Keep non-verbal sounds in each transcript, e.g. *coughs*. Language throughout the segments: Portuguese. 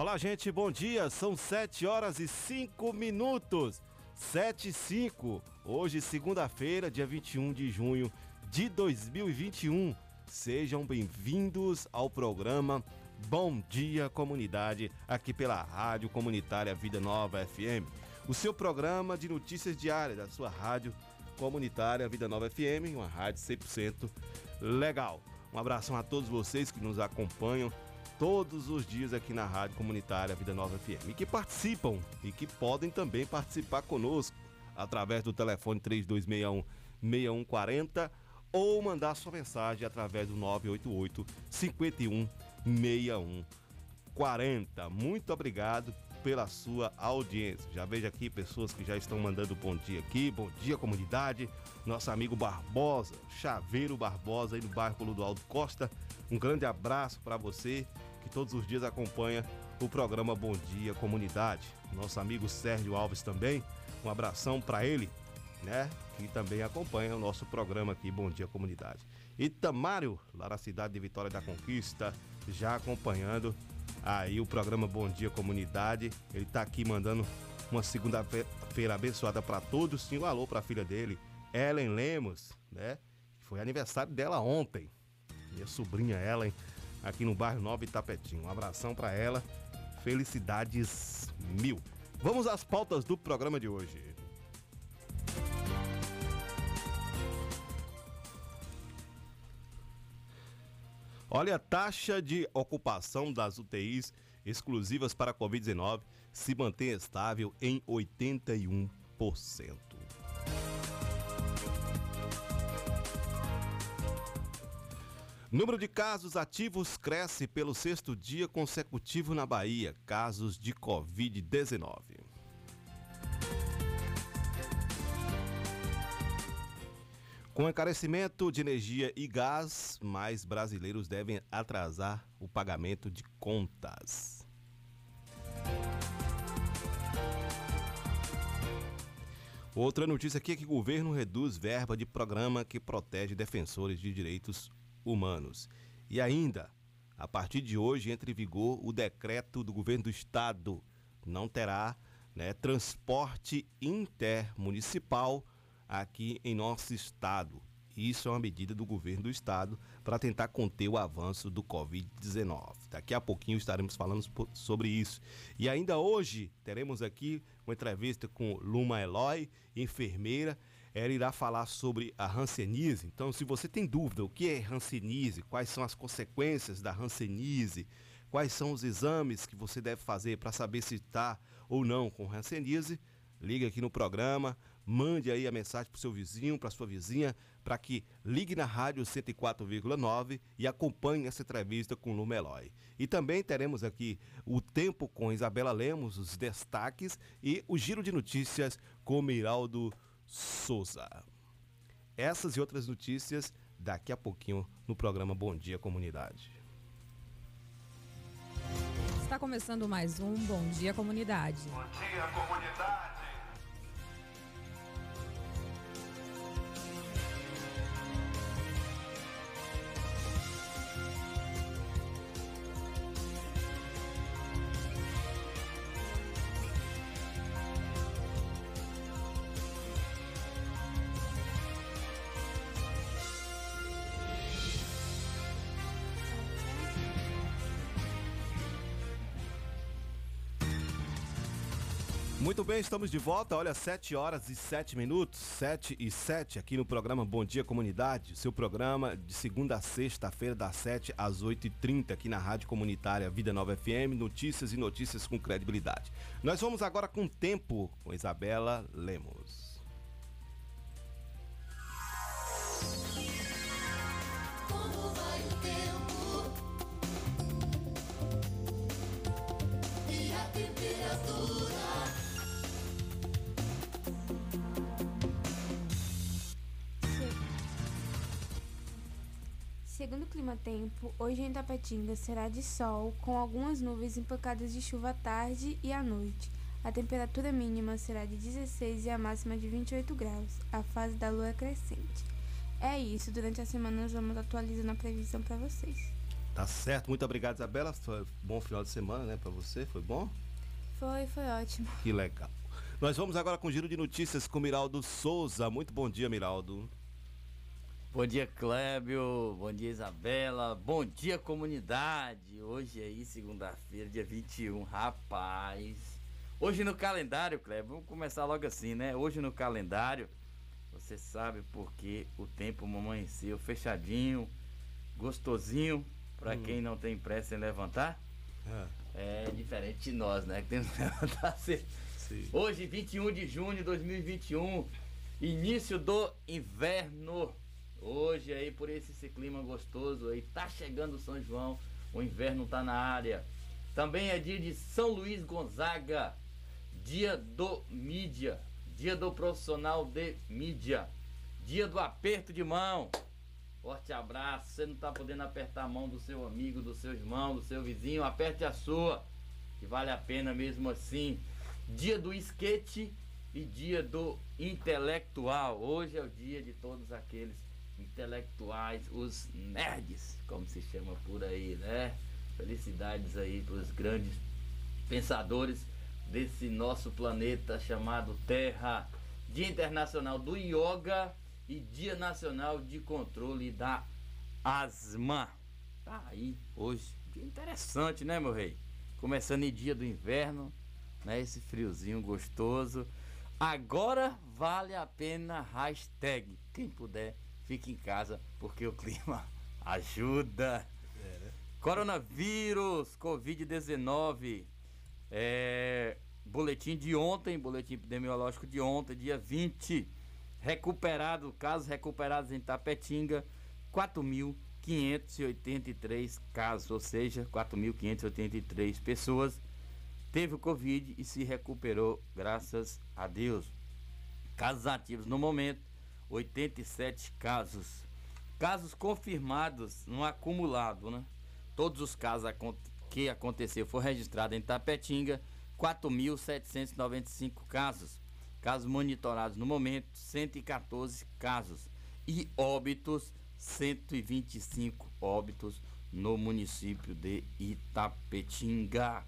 Olá, gente, bom dia. São 7 horas e 5 minutos. 7 e 5. Hoje, segunda-feira, dia 21 de junho de 2021. Sejam bem-vindos ao programa Bom Dia Comunidade, aqui pela Rádio Comunitária Vida Nova FM. O seu programa de notícias diárias da sua rádio comunitária Vida Nova FM, uma rádio 100% legal. Um abração a todos vocês que nos acompanham todos os dias aqui na Rádio Comunitária Vida Nova FM e que participam e que podem também participar conosco através do telefone 3261 6140 ou mandar sua mensagem através do 988 51 6140. Muito obrigado pela sua audiência. Já vejo aqui pessoas que já estão mandando bom dia aqui, bom dia comunidade. Nosso amigo Barbosa, Chaveiro Barbosa aí no bairro Ludoaldo Costa. Um grande abraço para você que todos os dias acompanha o programa Bom Dia Comunidade. Nosso amigo Sérgio Alves também, um abração para ele, né? Que também acompanha o nosso programa aqui Bom Dia Comunidade. E Tamário, lá na cidade de Vitória da Conquista, já acompanhando aí o programa Bom Dia Comunidade. Ele está aqui mandando uma segunda-feira abençoada para todos. E um alô para a filha dele, Ellen Lemos, né? Foi aniversário dela ontem. Minha sobrinha Ellen aqui no bairro Nova Itapetinho. Um abração para ela. Felicidades mil. Vamos às pautas do programa de hoje. Olha, a taxa de ocupação das UTIs exclusivas para a Covid-19 se mantém estável em 81%. Número de casos ativos cresce pelo sexto dia consecutivo na Bahia. Casos de Covid-19. Com encarecimento de energia e gás, mais brasileiros devem atrasar o pagamento de contas. Outra notícia aqui é que o governo reduz verba de programa que protege defensores de direitos humanos. E ainda, a partir de hoje entra em vigor o decreto do governo do estado. Não terá né, transporte intermunicipal aqui em nosso estado. Isso é uma medida do governo do estado para tentar conter o avanço do Covid-19. Daqui a pouquinho estaremos falando sobre isso. E ainda hoje teremos aqui uma entrevista com Luma Eloy, enfermeira ela irá falar sobre a hanseníase. Então, se você tem dúvida o que é hanseníase, quais são as consequências da hanseníase, quais são os exames que você deve fazer para saber se está ou não com hanseníase, ligue aqui no programa, mande aí a mensagem para o seu vizinho, para sua vizinha, para que ligue na rádio 104,9 e acompanhe essa entrevista com o Lumelói. E também teremos aqui o Tempo com Isabela Lemos, os destaques e o giro de notícias com Miraldo Souza. Essas e outras notícias daqui a pouquinho no programa Bom Dia Comunidade. Está começando mais um Bom Dia Comunidade. Bom dia, comunidade. Muito bem, estamos de volta. Olha, 7 horas e 7 minutos, 7 e 7, aqui no programa Bom Dia Comunidade. Seu programa de segunda a sexta-feira, das 7 às 8h30, aqui na Rádio Comunitária Vida Nova FM. Notícias e notícias com credibilidade. Nós vamos agora com tempo com Isabela Lemos. Segundo o Clima Tempo, hoje em Tapetinga será de sol, com algumas nuvens e pancadas de chuva à tarde e à noite. A temperatura mínima será de 16 e a máxima de 28 graus. A fase da lua é crescente. É isso, durante a semana nós vamos atualizando a previsão para vocês. Tá certo, muito obrigado, Isabela. Foi bom final de semana, né, para você? Foi bom? Foi, foi ótimo. Que legal. Nós vamos agora com o giro de notícias com Miraldo Souza. Muito bom dia, Miraldo. Bom dia, Clébio. Bom dia, Isabela. Bom dia, comunidade. Hoje aí, segunda-feira, dia 21. Rapaz. Hoje no calendário, Clébio, vamos começar logo assim, né? Hoje no calendário, você sabe porque o tempo amanheceu fechadinho, gostosinho, para hum. quem não tem pressa em levantar. É. é diferente de nós, né? Que temos que *laughs* levantar cedo. Sim. Hoje, 21 de junho de 2021, início do inverno. Hoje aí, por esse, esse clima gostoso aí, tá chegando São João, o inverno tá na área. Também é dia de São Luís Gonzaga, dia do mídia, dia do profissional de mídia, dia do aperto de mão. Forte abraço. Você não tá podendo apertar a mão do seu amigo, do seu irmão, do seu vizinho, aperte a sua, que vale a pena mesmo assim dia do esquete e dia do intelectual. Hoje é o dia de todos aqueles intelectuais, os nerds, como se chama por aí, né? Felicidades aí para os grandes pensadores desse nosso planeta chamado Terra. Dia Internacional do Yoga e Dia Nacional de Controle da Asma. Tá aí hoje. Que interessante, né, meu rei? Começando em dia do inverno, né? Esse friozinho gostoso. Agora vale a pena hashtag. Quem puder, fique em casa, porque o clima *laughs* ajuda. É, né? Coronavírus, Covid-19. É, boletim de ontem, boletim epidemiológico de ontem, dia 20. Recuperado, casos recuperados em Tapetinga, 4.583 casos, ou seja, 4.583 pessoas teve o Covid e se recuperou, graças a Deus. Casos ativos no momento, 87 casos. Casos confirmados no acumulado, né? Todos os casos que aconteceu foi registrado em Tapetinga, 4.795 casos. Casos monitorados no momento, 114 casos. E óbitos, 125 óbitos no município de Itapetinga.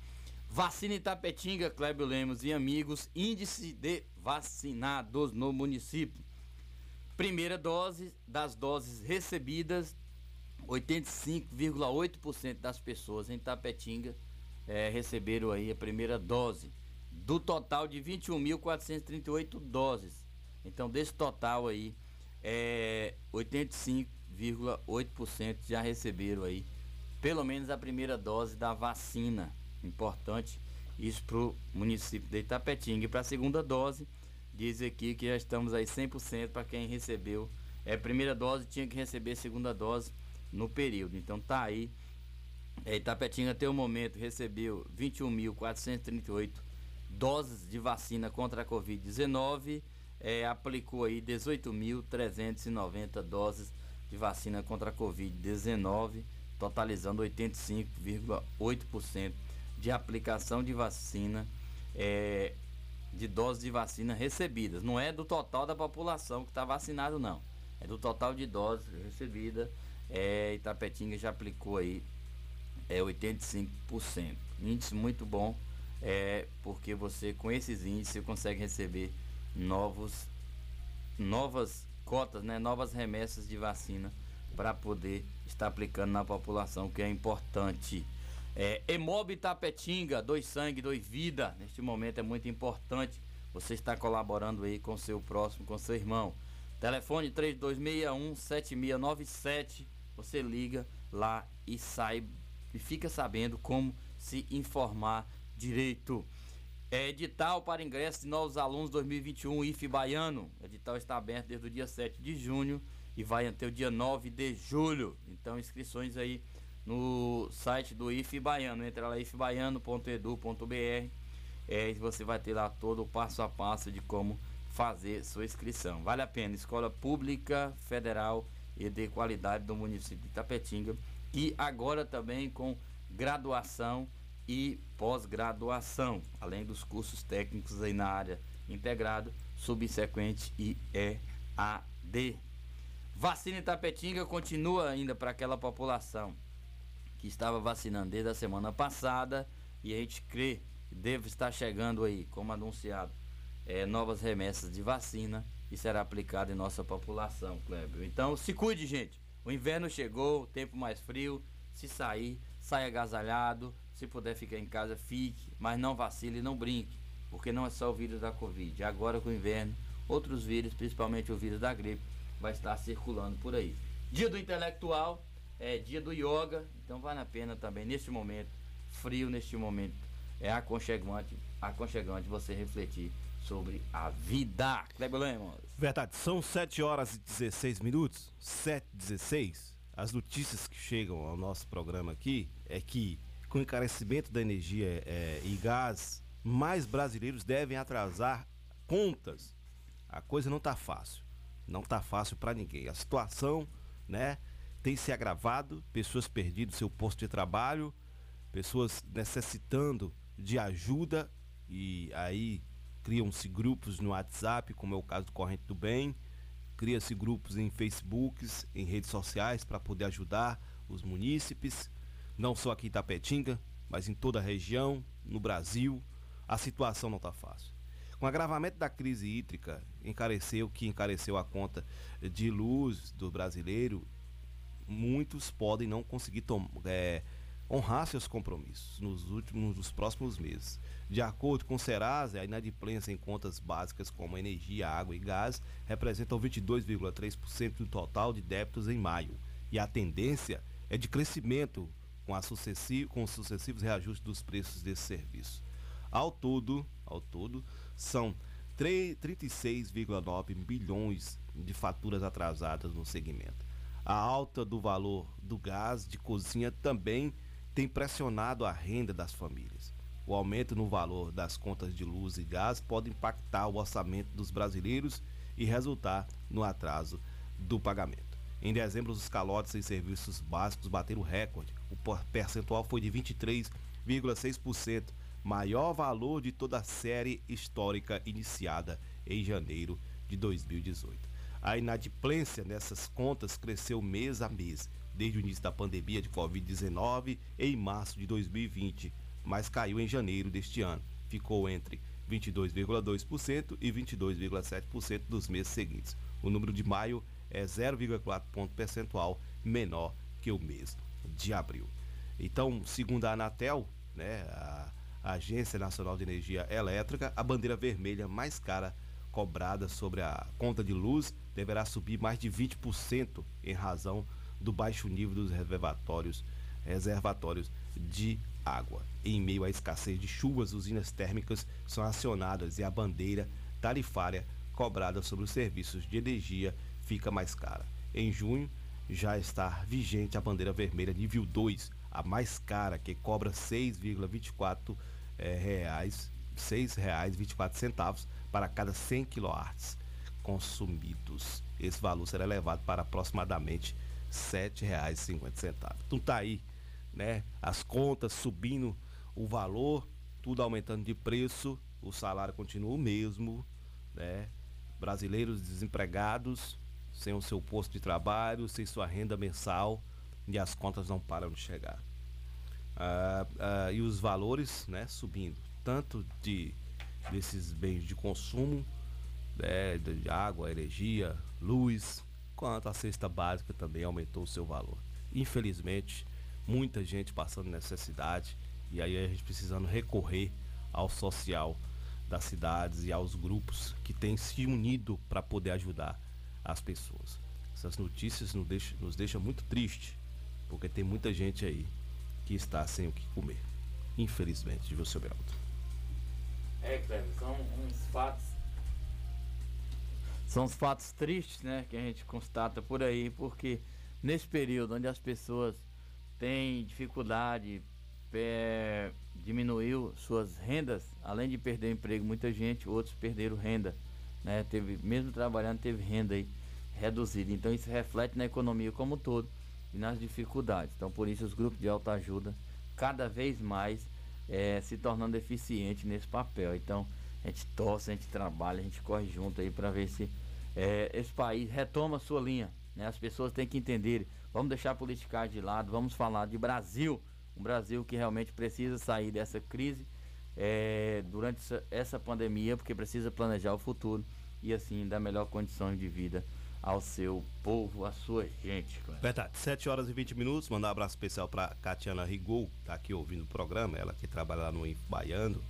Vacina Itapetinga, Clébio Lemos e amigos, índice de vacinados no município. Primeira dose das doses recebidas, 85,8% das pessoas em Tapetinga é, receberam aí a primeira dose. Do total de 21.438 doses. Então, desse total aí, é, 85,8% já receberam aí pelo menos a primeira dose da vacina. Importante isso para o município de Itapetinga. E para a segunda dose, diz aqui que já estamos aí 100% para quem recebeu. É, primeira dose tinha que receber segunda dose no período. Então tá aí. É, Itapetinga até o momento recebeu 21.438 doses de vacina contra a Covid-19. É, aplicou aí 18.390 doses de vacina contra a Covid-19, totalizando 85,8% de aplicação de vacina, é, de doses de vacina recebidas. Não é do total da população que está vacinado, não. É do total de doses recebidas. É, Itapetinga já aplicou aí é 85%. Índice muito bom, é, porque você com esses índices você consegue receber novos, novas cotas, né, novas remessas de vacina para poder estar aplicando na população, que é importante. É, Emob Tapetinga, dois sangue, dois vida. Neste momento é muito importante você estar colaborando aí com seu próximo, com seu irmão. Telefone 3261 7697. Você liga lá e sai e fica sabendo como se informar direito. É edital para ingresso de novos alunos 2021 IF Baiano. O edital está aberto desde o dia 7 de junho e vai até o dia 9 de julho. Então, inscrições aí no site do IF Baiano. Entra lá ifbaiano.edu.br é, você vai ter lá todo o passo a passo de como fazer sua inscrição. Vale a pena. Escola Pública Federal e de qualidade do município de Tapetinga. E agora também com graduação e pós-graduação, além dos cursos técnicos aí na área integrado, subsequente e EAD. Vacina Tapetinga continua ainda para aquela população que estava vacinando desde a semana passada e a gente crê que deve estar chegando aí, como anunciado, é, novas remessas de vacina e será aplicado em nossa população, Kleber. Então se cuide, gente. O inverno chegou, tempo mais frio. Se sair, saia agasalhado. Se puder ficar em casa, fique. Mas não vacile e não brinque. Porque não é só o vírus da Covid. Agora com o inverno, outros vírus, principalmente o vírus da gripe, vai estar circulando por aí. Dia do intelectual, é dia do yoga, então vale a pena também neste momento, frio neste momento, é aconchegante, aconchegante você refletir sobre a vida. Kleber Lemos. Verdade, são 7 horas e 16 minutos, 7 e 16. As notícias que chegam ao nosso programa aqui é que com o encarecimento da energia é, e gás, mais brasileiros devem atrasar contas. A coisa não está fácil. Não está fácil para ninguém. A situação, né, tem se agravado, pessoas perdendo seu posto de trabalho, pessoas necessitando de ajuda e aí criam-se grupos no WhatsApp, como é o caso do Corrente do Bem, cria-se grupos em Facebooks, em redes sociais para poder ajudar os munícipes, não só aqui em Tapetinga, mas em toda a região, no Brasil, a situação não está fácil. Com o agravamento da crise hídrica, encareceu que encareceu a conta de luz do brasileiro muitos podem não conseguir é, honrar seus compromissos nos últimos nos próximos meses. De acordo com o Serasa, a inadimplência em contas básicas como energia, água e gás representam 22,3% do total de débitos em maio. E a tendência é de crescimento com, com os sucessivos reajustes dos preços desse serviço. Ao todo, ao todo são 36,9 bilhões de faturas atrasadas no segmento. A alta do valor do gás de cozinha também tem pressionado a renda das famílias. O aumento no valor das contas de luz e gás pode impactar o orçamento dos brasileiros e resultar no atraso do pagamento. Em dezembro, os calotes em serviços básicos bateram recorde. O percentual foi de 23,6%, maior valor de toda a série histórica iniciada em janeiro de 2018. A inadimplência nessas contas cresceu mês a mês, desde o início da pandemia de Covid-19 em março de 2020, mas caiu em janeiro deste ano. Ficou entre 22,2% e 22,7% dos meses seguintes. O número de maio é 0,4 ponto percentual menor que o mês de abril. Então, segundo a Anatel, né, a Agência Nacional de Energia Elétrica, a bandeira vermelha mais cara cobrada sobre a conta de luz deverá subir mais de 20% em razão do baixo nível dos reservatórios, reservatórios de água. Em meio à escassez de chuvas, usinas térmicas são acionadas e a bandeira tarifária cobrada sobre os serviços de energia fica mais cara. Em junho, já está vigente a bandeira vermelha nível 2, a mais cara, que cobra R$ 6,24 é, reais, R$ 6,24 para cada 100 kW consumidos. Esse valor será elevado para aproximadamente R$ 7,50. Então tá aí, né? As contas subindo o valor, tudo aumentando de preço, o salário continua o mesmo, né? Brasileiros desempregados, sem o seu posto de trabalho, sem sua renda mensal e as contas não param de chegar. Ah, ah, e os valores, né, subindo, tanto de desses bens de consumo é, de água, energia, luz, quanto a cesta básica também aumentou o seu valor. Infelizmente, muita gente passando necessidade e aí a gente precisando recorrer ao social das cidades e aos grupos que têm se unido para poder ajudar as pessoas. Essas notícias nos deixam, nos deixam muito triste, porque tem muita gente aí que está sem o que comer. Infelizmente, de você, Beraldo. É, Cleber, são uns fatos são os fatos tristes, né, que a gente constata por aí, porque nesse período onde as pessoas têm dificuldade, é, diminuiu suas rendas, além de perder o emprego, muita gente, outros perderam renda, né, teve, mesmo trabalhando, teve renda aí reduzida. Então isso reflete na economia como um todo e nas dificuldades. Então por isso os grupos de autoajuda cada vez mais é, se tornando eficientes nesse papel. Então a gente torce, a gente trabalha, a gente corre junto aí para ver se é, esse país retoma a sua linha. Né? As pessoas têm que entender Vamos deixar a politicagem de lado, vamos falar de Brasil. Um Brasil que realmente precisa sair dessa crise é, durante essa, pandemia, porque precisa planejar o futuro e assim dar melhor condições de vida ao seu povo, à sua gente. Claro. Verdade, 7 horas e 20 minutos. Mandar um abraço especial para Catiana Rigol, tá aqui ouvindo o programa, ela que trabalha lá no Info Baiano,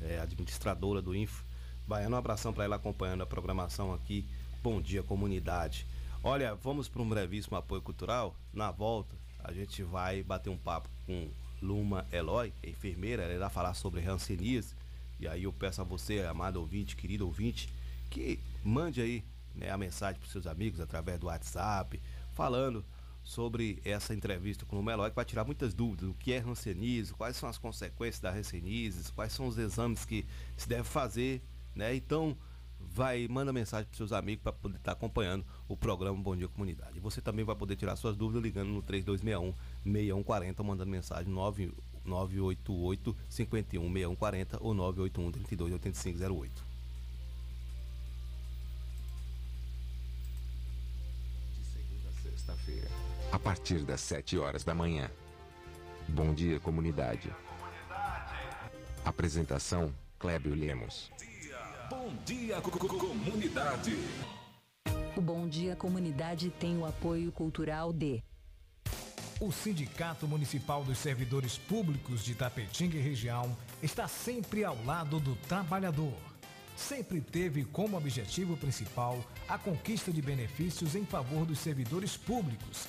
é administradora do Info Baiano. Um abração para ela acompanhando a programação aqui. Bom dia, comunidade. Olha, vamos para um brevíssimo apoio cultural. Na volta, a gente vai bater um papo com Luma Eloy, enfermeira, ela irá falar sobre rancenias. E aí eu peço a você, amado ouvinte, querido ouvinte, que mande aí né, a mensagem para seus amigos através do WhatsApp, falando sobre essa entrevista com o Melói, que vai tirar muitas dúvidas. O que é ranceníase, quais são as consequências da ranceníase, quais são os exames que se deve fazer, né? Então, vai, manda mensagem para seus amigos para poder estar tá acompanhando o programa Bom Dia Comunidade. Você também vai poder tirar suas dúvidas ligando no 3261 6140, mandando mensagem 9, 988 51 6140 ou 981 32 8508. sexta-feira, a partir das 7 horas da manhã. Bom dia, comunidade. Apresentação: Clébio Lemos. Bom dia, co co comunidade. O Bom Dia Comunidade tem o apoio cultural de o Sindicato Municipal dos Servidores Públicos de Tapetinga e região está sempre ao lado do trabalhador. Sempre teve como objetivo principal a conquista de benefícios em favor dos servidores públicos.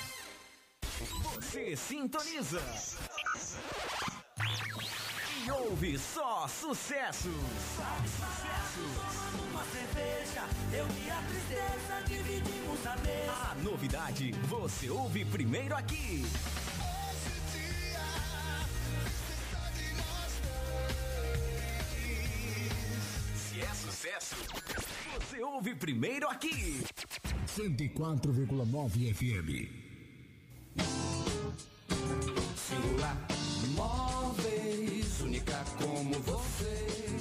Você sintoniza. E ouve só sucessos. Só sucessos. Uma cerveja, eu e a tristeza dividimos a mesa. A novidade, você ouve primeiro aqui. é sucesso, você ouve primeiro aqui. 104,9 FM. Singular Móveis, única como você.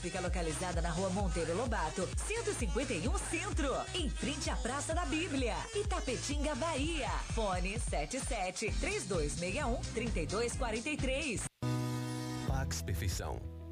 fica localizada na rua Monteiro Lobato, 151 Centro, em frente à Praça da Bíblia, Itapetinga, Bahia. Fone 77 3261 3243. Pax Perfeição.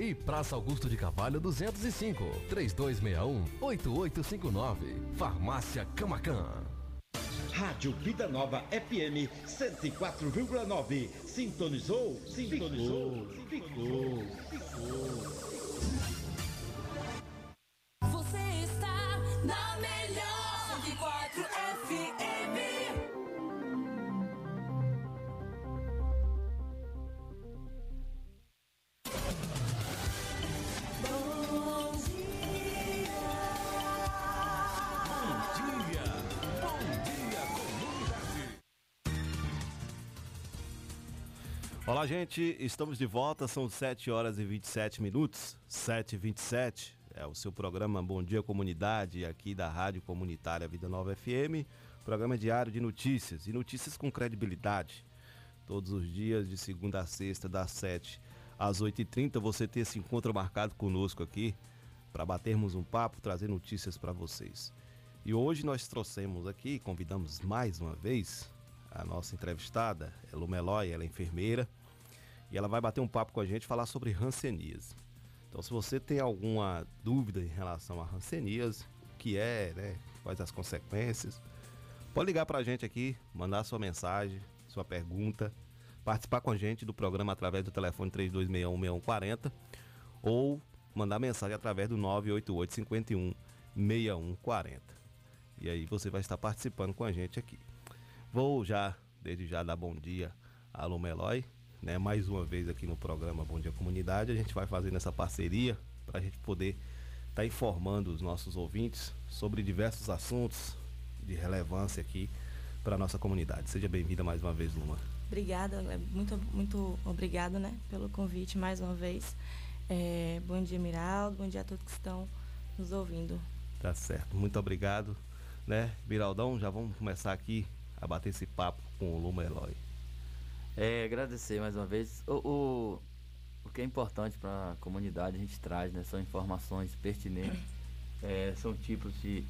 E Praça Augusto de Carvalho 205, 3261-8859. Farmácia Camacan. Rádio Vida Nova FM 104,9. Sintonizou? Sintonizou? Ficou, ficou. Você está na melhor Olá, gente, estamos de volta, são 7 horas e 27 minutos, 7 e 27 é o seu programa Bom Dia Comunidade, aqui da Rádio Comunitária Vida Nova FM, programa diário de notícias, e notícias com credibilidade. Todos os dias, de segunda a sexta, das 7 às 8h30, você tem esse encontro marcado conosco aqui, para batermos um papo, trazer notícias para vocês. E hoje nós trouxemos aqui, convidamos mais uma vez a nossa entrevistada, Elu Meloy, ela é enfermeira, e ela vai bater um papo com a gente falar sobre ranceníase. Então, se você tem alguma dúvida em relação a ranceníase, o que é, né, quais as consequências, pode ligar para a gente aqui, mandar sua mensagem, sua pergunta, participar com a gente do programa através do telefone 3261-6140 ou mandar mensagem através do 988 51 6140. E aí você vai estar participando com a gente aqui. Vou já, desde já, dar bom dia a Alô Meloy, né? Mais uma vez aqui no programa Bom Dia Comunidade. A gente vai fazendo essa parceria para a gente poder estar informando os nossos ouvintes sobre diversos assuntos de relevância aqui para a nossa comunidade. Seja bem-vinda mais uma vez, Luma. Obrigada, é muito, muito obrigada né, pelo convite mais uma vez. É, bom dia, Miraldo, bom dia a todos que estão nos ouvindo. Tá certo, muito obrigado, né, Miraldão? Já vamos começar aqui a bater esse papo com o Luma Eloy. É, agradecer mais uma vez. O, o, o que é importante para a comunidade a gente traz, né? São informações pertinentes, *coughs* é, são tipos de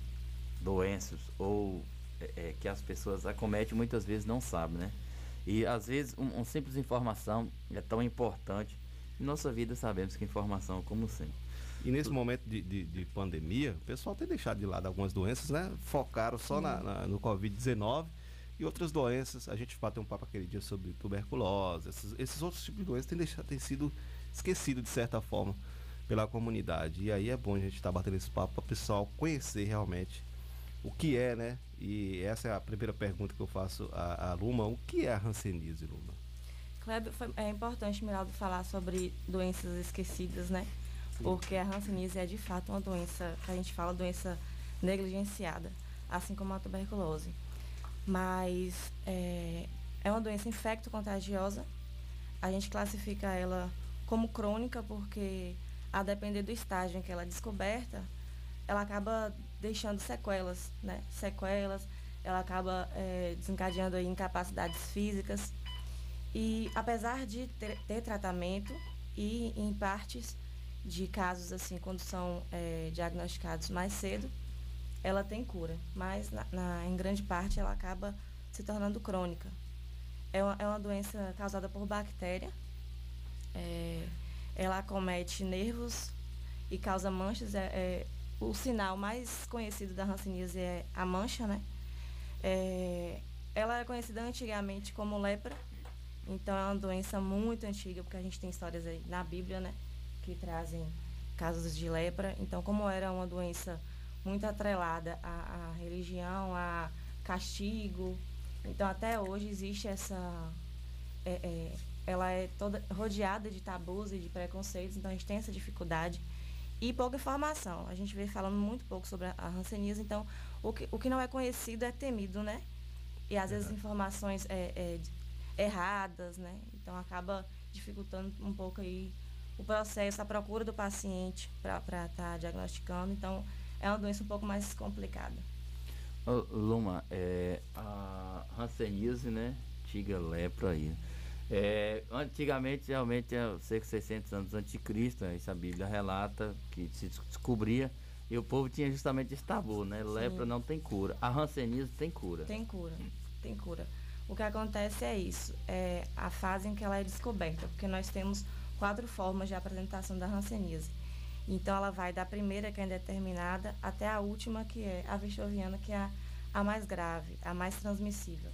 doenças ou é, é, que as pessoas acometem muitas vezes não sabem, né? E às vezes um, um simples informação é tão importante. Em nossa vida sabemos que informação, como sempre. E nesse momento de, de, de pandemia, o pessoal tem deixado de lado algumas doenças, né? Focaram só na, na, no Covid-19 e outras doenças. A gente bateu um papo aquele dia sobre tuberculose, esses, esses outros tipos de doenças têm, deixado, têm sido esquecidos de certa forma pela comunidade. E aí é bom a gente estar tá batendo esse papo para o pessoal conhecer realmente o que é, né? E essa é a primeira pergunta que eu faço à, à Luma. O que é a Hanseníase, Luma? Kleber, foi, é importante, Miraldo, falar sobre doenças esquecidas, né? Porque a Hanseníase é de fato uma doença, que a gente fala doença negligenciada, assim como a tuberculose. Mas é, é uma doença infecto-contagiosa. A gente classifica ela como crônica porque, a depender do estágio em que ela é descoberta, ela acaba deixando sequelas, né? Sequelas, ela acaba é, desencadeando incapacidades físicas. E apesar de ter, ter tratamento e em partes de casos assim, quando são é, diagnosticados mais cedo, ela tem cura, mas na, na, em grande parte ela acaba se tornando crônica. É uma, é uma doença causada por bactéria. É, ela acomete nervos e causa manchas. É, é, o sinal mais conhecido da hanseníase é a mancha, né? É, ela era conhecida antigamente como lepra, então é uma doença muito antiga, porque a gente tem histórias aí na Bíblia, né? Que trazem casos de lepra. Então, como era uma doença muito atrelada à, à religião, a castigo, então até hoje existe essa. É, é, ela é toda rodeada de tabus e de preconceitos, então a gente tem essa dificuldade e pouca informação. A gente vê falando muito pouco sobre a hanseníase, então o que, o que não é conhecido é temido, né? E às vezes informações é, é, erradas, né? Então acaba dificultando um pouco aí o processo, a procura do paciente para estar tá diagnosticando. Então é uma doença um pouco mais complicada. Luma, é, a hanseníase, né? Tiga lepra aí. É, antigamente, realmente, é cerca de 600 anos antes de Cristo, né, isso a Bíblia relata que se descobria e o povo tinha justamente esse tabu, né? Sim. Lepra não tem cura. A hanseníase tem cura. Tem cura, tem cura. O que acontece é isso, é a fase em que ela é descoberta, porque nós temos quatro formas de apresentação da hanseníase. Então ela vai da primeira, que é indeterminada, até a última, que é a vichoviana, que é a, a mais grave, a mais transmissível.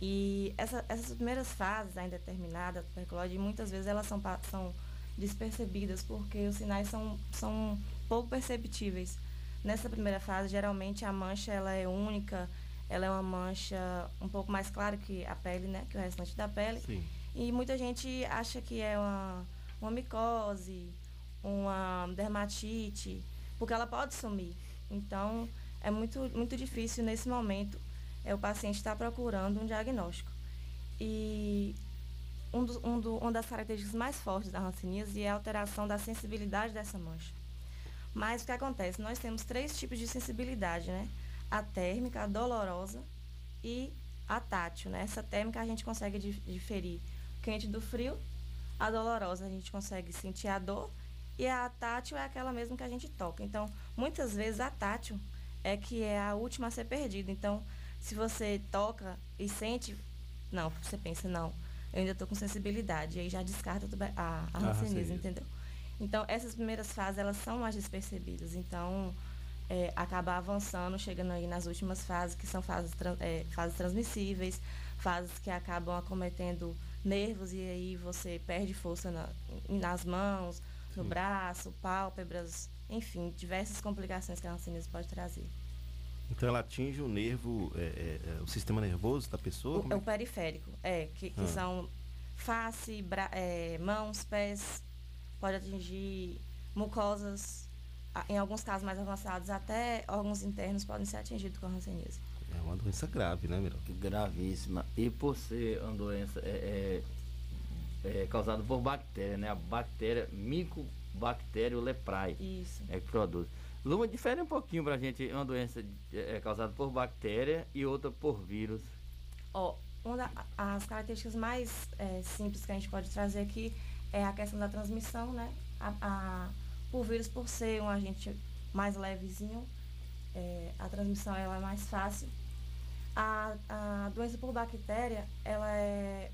E essa, essas primeiras fases, a indeterminada, tuberculose, muitas vezes elas são, são despercebidas, porque os sinais são, são pouco perceptíveis. Nessa primeira fase, geralmente a mancha ela é única, ela é uma mancha um pouco mais clara que a pele, né, que o restante da pele. Sim. E muita gente acha que é uma, uma micose, uma dermatite, porque ela pode sumir. Então, é muito, muito difícil nesse momento é, o paciente estar procurando um diagnóstico. E um, do, um do, uma das características mais fortes da hanseníase é a alteração da sensibilidade dessa mancha. Mas o que acontece? Nós temos três tipos de sensibilidade, né? A térmica, a dolorosa e a tátil, né? Essa térmica a gente consegue diferir quente do frio, a dolorosa a gente consegue sentir a dor e a tátil é aquela mesmo que a gente toca. Então, muitas vezes a tátil é que é a última a ser perdida. Então, se você toca e sente, não, você pensa, não, eu ainda estou com sensibilidade. E aí já descarta a, a hanseníase, entendeu? Então, essas primeiras fases, elas são mais despercebidas. Então, é, acaba avançando, chegando aí nas últimas fases, que são fases, é, fases transmissíveis, fases que acabam acometendo nervos e aí você perde força na, nas mãos, no Sim. braço, pálpebras, enfim, diversas complicações que a hanseníase pode trazer. Então ela atinge o nervo, é, é, é o sistema nervoso da pessoa? O, é? o periférico, é, que, que ah. são face, bra, é, mãos, pés, pode atingir mucosas, em alguns casos mais avançados, até órgãos internos podem ser atingidos com a hanseníase. É uma doença grave, né, Mirão? Gravíssima. E por ser uma doença é, é, é causada por bactéria, né? A bactéria Mycobacterium leprae. Isso. É que produz. Luma, difere um pouquinho pra gente uma doença é, causada por bactéria e outra por vírus. Ó, oh, uma das características mais é, simples que a gente pode trazer aqui é a questão da transmissão, né? A, a, por vírus, por ser um agente mais levezinho, é, a transmissão ela é mais fácil. A, a doença por bactéria, ela é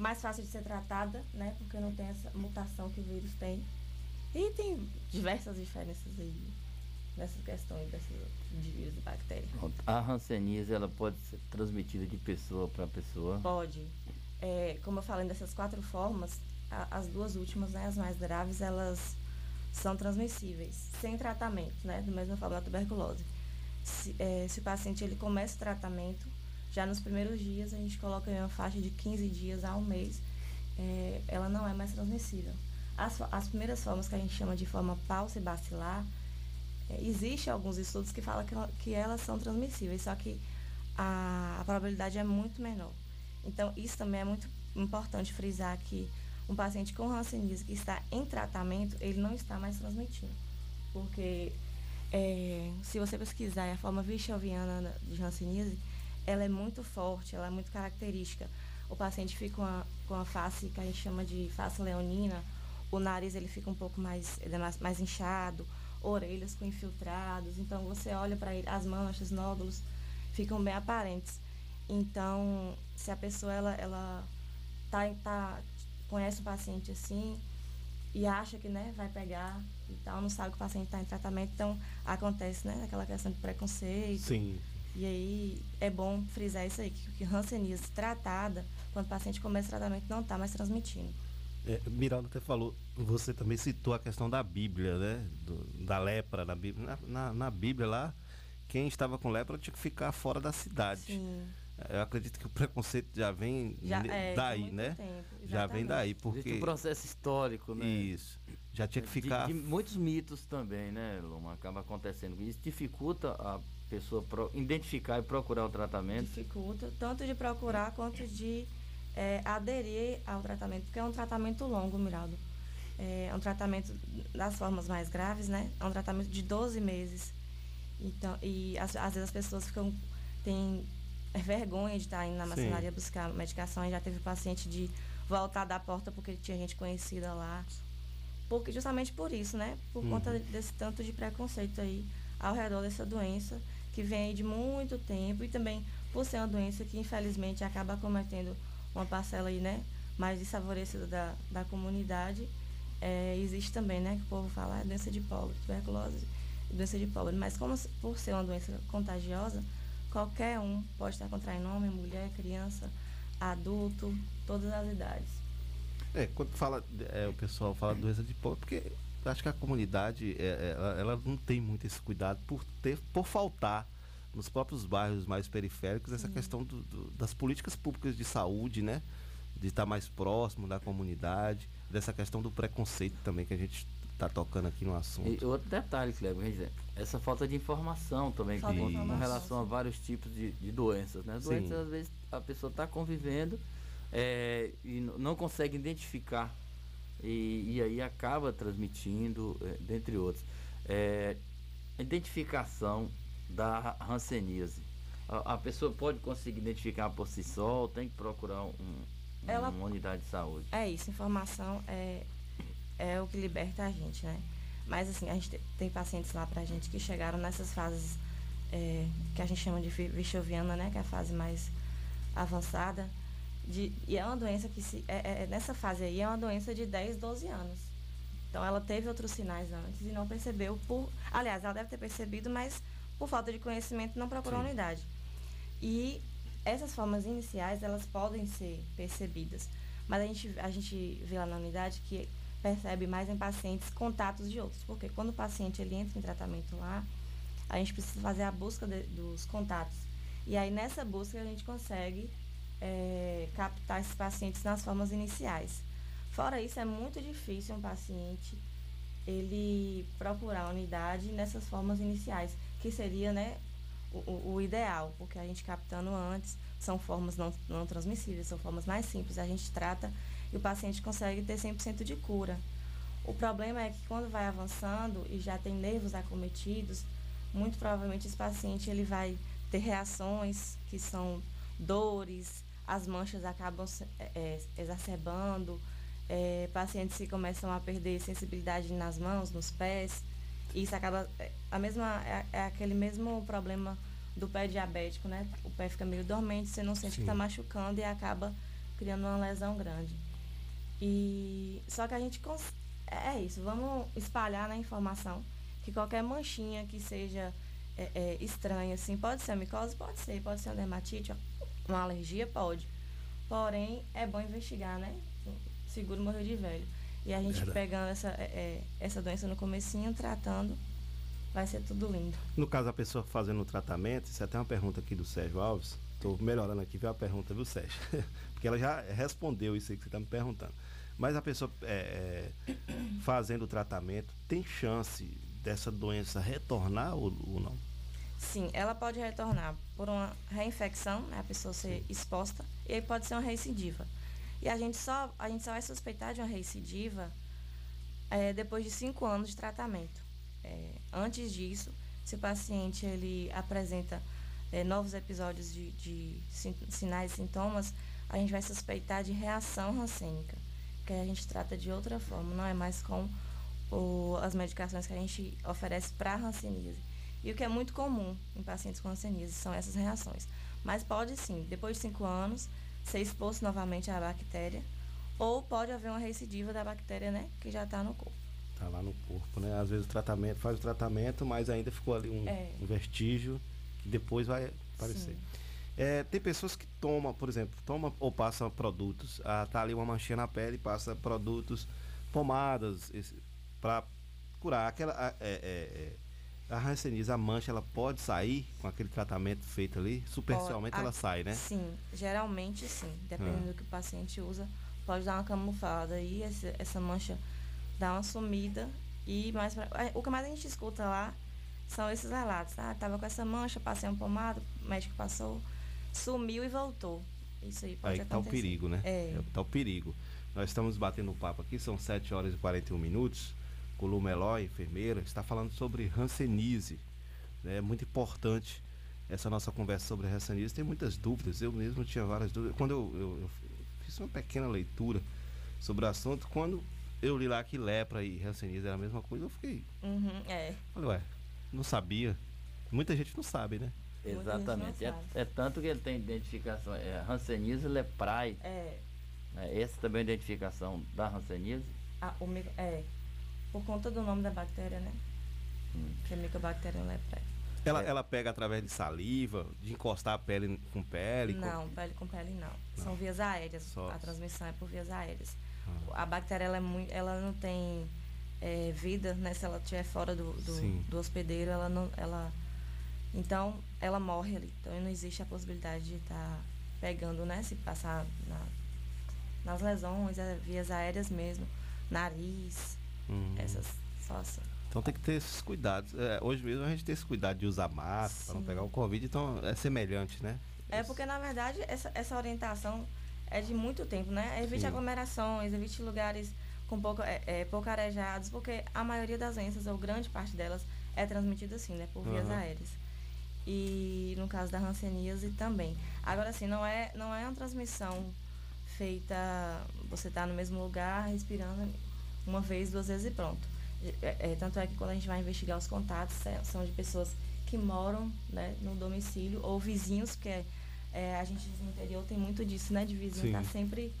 mais fácil de ser tratada, né? Porque não tem essa mutação que o vírus tem. E tem diversas diferenças aí nessas questões dessas, de vírus e bactérias. A hanseníase, ela pode ser transmitida de pessoa para pessoa? Pode. É, como eu falei, dessas quatro formas, a, as duas últimas, né, as mais graves, elas são transmissíveis, sem tratamento, né, do mesmo forma da tuberculose. Se, é, se, o paciente ele começa o tratamento, já nos primeiros dias a gente coloca em uma faixa de 15 dias a um mês, é, ela não é mais transmissível. As, as primeiras formas que a gente chama de forma paucibacilar, é, existe alguns estudos que falam que, que elas são transmissíveis, só que a, a probabilidade é muito menor. Então, isso também é muito importante frisar que um paciente com hanseníase que está em tratamento, ele não está mais transmitindo. Porque É, se você pesquisar a forma vichoviana de hanseníase, ela é muito forte, ela é muito característica. O paciente fica com a, com a face que a gente chama de face leonina, o nariz ele fica um pouco mais, é mais, mais inchado, orelhas com infiltrados. Então você olha para ele, as manchas, nódulos ficam bem aparentes. Então, se a pessoa ela, ela tá, tá, conhece o paciente assim e acha que né, vai pegar e tal, não sabe que o paciente está em tratamento, então acontece né, aquela questão de preconceito. Sim. E aí é bom frisar isso aí, que, que hanseníase tratada, quando o paciente começa o tratamento, não está mais transmitindo. É, Miralda até falou, você também citou a questão da Bíblia, né? Do, da lepra na Bíblia. Na, na, na, Bíblia lá, quem estava com lepra tinha que ficar fora da cidade. Sim. Eu acredito que o preconceito já vem já, é, daí, né? Tempo, já vem daí, porque... Existe um processo histórico, né? Isso. Já tinha que ficar... De, de muitos mitos também, né, Luma? Acaba acontecendo. Isso dificulta a pessoa pro, identificar e procurar o tratamento. Dificulta, tanto de procurar quanto de é, aderir ao tratamento, porque é um tratamento longo, Miraldo. É um tratamento das formas mais graves, né? É um tratamento de 12 meses. Então, e às, às vezes as pessoas ficam... têm vergonha de estar indo na maçonaria buscar medicação. E já teve paciente de voltar da porta porque tinha gente conhecida lá. Porque, justamente por isso, né? Por uhum. conta desse tanto de preconceito aí ao redor dessa doença, que vem de muito tempo. E também por ser uma doença que, infelizmente, acaba cometendo uma parcela aí, né? Mais desfavorecida da, da comunidade. É, existe também, né? Que o povo fala, é doença de pobre, tuberculose, doença de pobre. Mas como por ser uma doença contagiosa, Qualquer um pode estar contraindo homem, mulher, criança, adulto, todas as idades. É, quando fala, é, o pessoal fala doença de pobre, porque acho que a comunidade é, é, ela, ela, não tem muito esse cuidado por ter, por faltar nos próprios bairros mais periféricos essa Sim. questão do, do, das políticas públicas de saúde, né? De estar mais próximo da comunidade, dessa questão do preconceito também que a gente está tocando aqui no assunto. E outro detalhe, Kleber, essa falta de informação também que, com relação a vários tipos de, de doenças, né? Doenças, Sim. às vezes, a pessoa está convivendo é, e não consegue identificar e, e aí acaba transmitindo, é, dentre outros. É, identificação da hanseníase. A, a, pessoa pode conseguir identificar por si só ou tem que procurar um, Ela, uma unidade de saúde? É isso, informação é é o que liberta a gente, né? Mas assim, a gente tem pacientes lá pra gente que chegaram nessas fases é, que a gente chama de vichoviana, né? Que é a fase mais avançada. De, e é uma doença que se. É, é, é nessa fase aí é uma doença de 10, 12 anos. Então ela teve outros sinais antes e não percebeu por. Aliás, ela deve ter percebido, mas por falta de conhecimento não procurou a unidade. E essas formas iniciais, elas podem ser percebidas. Mas a gente, a gente vê lá na unidade que percebe mais em pacientes contatos de outros, porque quando o paciente ele entra em tratamento lá, a gente precisa fazer a busca de, dos contatos. E aí nessa busca a gente consegue é, captar esses pacientes nas formas iniciais. Fora isso, é muito difícil um paciente ele procurar a unidade nessas formas iniciais, que seria né, o, o, ideal, porque a gente captando antes são formas não, não transmissíveis, são formas mais simples. A gente trata e o paciente consegue ter 100% de cura. O problema é que quando vai avançando e já tem nervos acometidos, muito provavelmente esse paciente ele vai ter reações que são dores, as manchas acabam é, é, exacerbando, é, pacientes que começam a perder sensibilidade nas mãos, nos pés. E isso acaba. É, a mesma, é, é, aquele mesmo problema do pé diabético, né? O pé fica meio dormente, você não sente Sim. que está machucando e acaba criando uma lesão grande. E só que a gente é isso, vamos espalhar na informação que qualquer manchinha que seja é, é, estranha, assim, pode ser uma micose, pode ser, pode ser uma dermatite, uma alergia, pode. Porém, é bom investigar, né? Seguro morrer de velho. E a gente Verdade. pegando essa, é, é, essa doença no comecinho, tratando, vai ser tudo lindo. No caso, a pessoa fazendo o tratamento, isso é até uma pergunta aqui do Sérgio Alves. Estou melhorando aqui, viu a pergunta, viu, Sérgio? *laughs* Porque ela já respondeu isso aí que você está me perguntando. Mas a pessoa é, é, fazendo o tratamento tem chance dessa doença retornar ou, ou, não? Sim, ela pode retornar por uma reinfecção, né, a pessoa ser exposta, e aí pode ser uma recidiva. E a gente só, a gente só vai suspeitar de uma recidiva é, depois de cinco anos de tratamento. É, antes disso, Se o paciente ele apresenta é, novos episódios de, de sin sinais e sintomas, a gente vai suspeitar de reação rancênica, que a gente trata de outra forma, não é mais com o, as medicações que a gente oferece para a hanseníase. E o que é muito comum em pacientes com hanseníase são essas reações. Mas pode sim, depois de cinco anos, ser exposto novamente à bactéria, ou pode haver uma recidiva da bactéria, né, que já está no corpo. Tá lá no corpo, né? Às vezes o tratamento, faz o tratamento, mas ainda ficou ali um, É. um vestígio que depois vai aparecer. É, tem pessoas que tomam, por exemplo, toma ou passam produtos, ah, tá ali uma manchinha na pele, passa produtos, pomadas, para curar aquela é, é, é, a hanseníase, a mancha, ela pode sair com aquele tratamento feito ali, superficialmente a- ela sai, né? Sim, geralmente sim. Dependendo Ah. do que o paciente usa, pode dar uma camuflada aí, essa, essa mancha dá uma sumida. E mais pra, é, o que mais a gente escuta lá são esses relatos. Ah, tava com essa mancha, passei uma pomada, o médico passou, sumiu e voltou. Isso aí pode Aí que tá o acontecer. perigo, né? É. Tá o perigo. Nós estamos batendo um papo aqui, são 7 horas e 41 minutos. Com Lu Melói, enfermeira, está falando sobre hanseníase. né? É muito importante essa nossa conversa sobre hanseníase. Tem muitas dúvidas, eu mesmo tinha várias dúvidas. Quando eu, eu- eu fiz uma pequena leitura sobre o assunto, quando eu li lá que lepra e hanseníase era a mesma coisa, eu fiquei. Uhum, é. Falei, ué, não sabia. Muita gente não sabe, né? Exatamente. É, é tanto que ele tem identificação, é Hanseníase leprae. É. É, essa também é a identificação da Hanseníase. Ah, o micro, é. Por conta do nome da bactéria, né? Hum. Que é Mycobacterium leprae. Ela, ela pega através de saliva, de encostar a pele com pele? com- Não, pele com pele não. São vias aéreas. Só- A transmissão é por vias aéreas. Ah. A bactéria ela, é muito, ela não tem é, vida, né? Se ela estiver fora do, do, do hospedeiro, ela não. Ela, então, ela morre ali. Então não existe a possibilidade de estar pegando, né? Se passar na- nas lesões, é, vias aéreas mesmo, nariz, Hum. essas só assim. Então tem que ter esses cuidados. É, hoje mesmo a gente tem esse cuidado de usar máscara para não pegar o Covid, então é semelhante, né? É porque, na verdade, essa, essa orientação é de muito tempo, né? Evite Sim. aglomerações, evite lugares com pouco, é, é, pouco arejados, porque a maioria das doenças, ou grande parte delas, é transmitida assim, né? Por vias Aham. aéreas. E no caso da hanseníase também. Agora, assim, não é, não é uma transmissão feita, você tá no mesmo lugar, respirando uma vez, duas vezes e pronto. É, é, tanto é que quando a gente vai investigar os contatos, é, são de pessoas que moram né, no domicílio ou vizinhos, porque é, a gente no interior tem muito disso, né? De vizinho Sim. tá sempre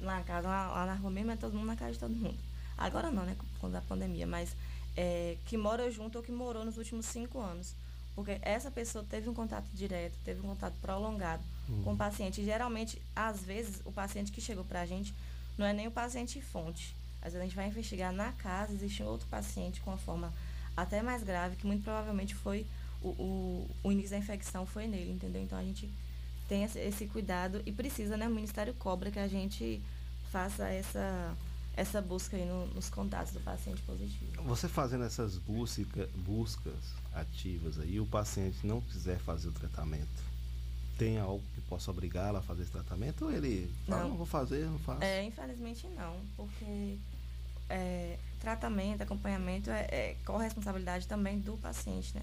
na casa, lá, lá na rua mesmo, é todo mundo na casa de todo mundo. Agora não, né? Com a pandemia, mas é, que mora junto ou que morou nos últimos cinco anos. Porque essa pessoa teve um contato direto, teve um contato prolongado Uhum. com o paciente. E geralmente, às vezes, o paciente que chegou pra gente não é nem o paciente fonte. Às vezes a gente vai investigar na casa, existe outro paciente com uma forma até mais grave, que muito provavelmente foi o, o, o início da infecção foi nele, entendeu? Então a gente tem esse, esse cuidado e precisa, né? O Ministério cobra que a gente faça essa, essa busca aí no- nos contatos do paciente positivo. Você fazendo essas busca, buscas ativas aí, o paciente não quiser fazer o tratamento, tem algo que possa obrigá-lo a fazer esse tratamento? Ou ele fala, Não. não, vou fazer, não faço? É, infelizmente não, porque é, tratamento, acompanhamento é, é corresponsabilidade também do paciente, né?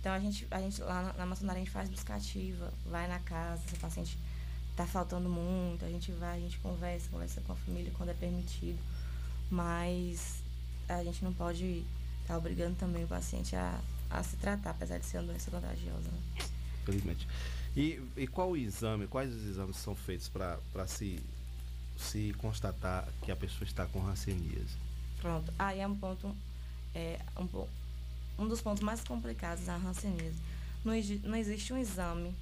Então a gente, a gente lá na, na maçonaria a gente faz buscativa, vai na casa, se o paciente tá faltando muito, a gente vai, a gente conversa, conversa com a família quando é permitido, mas a gente não pode estar obrigando também o paciente a, a se tratar, apesar de ser uma doença contagiosa. Né? Felizmente. E, e qual o exame, quais os exames são feitos para se, se constatar que a pessoa está com hanseníase? Pronto. Aí é um ponto, é, um, um dos pontos mais complicados da hanseníase. Não, não existe um exame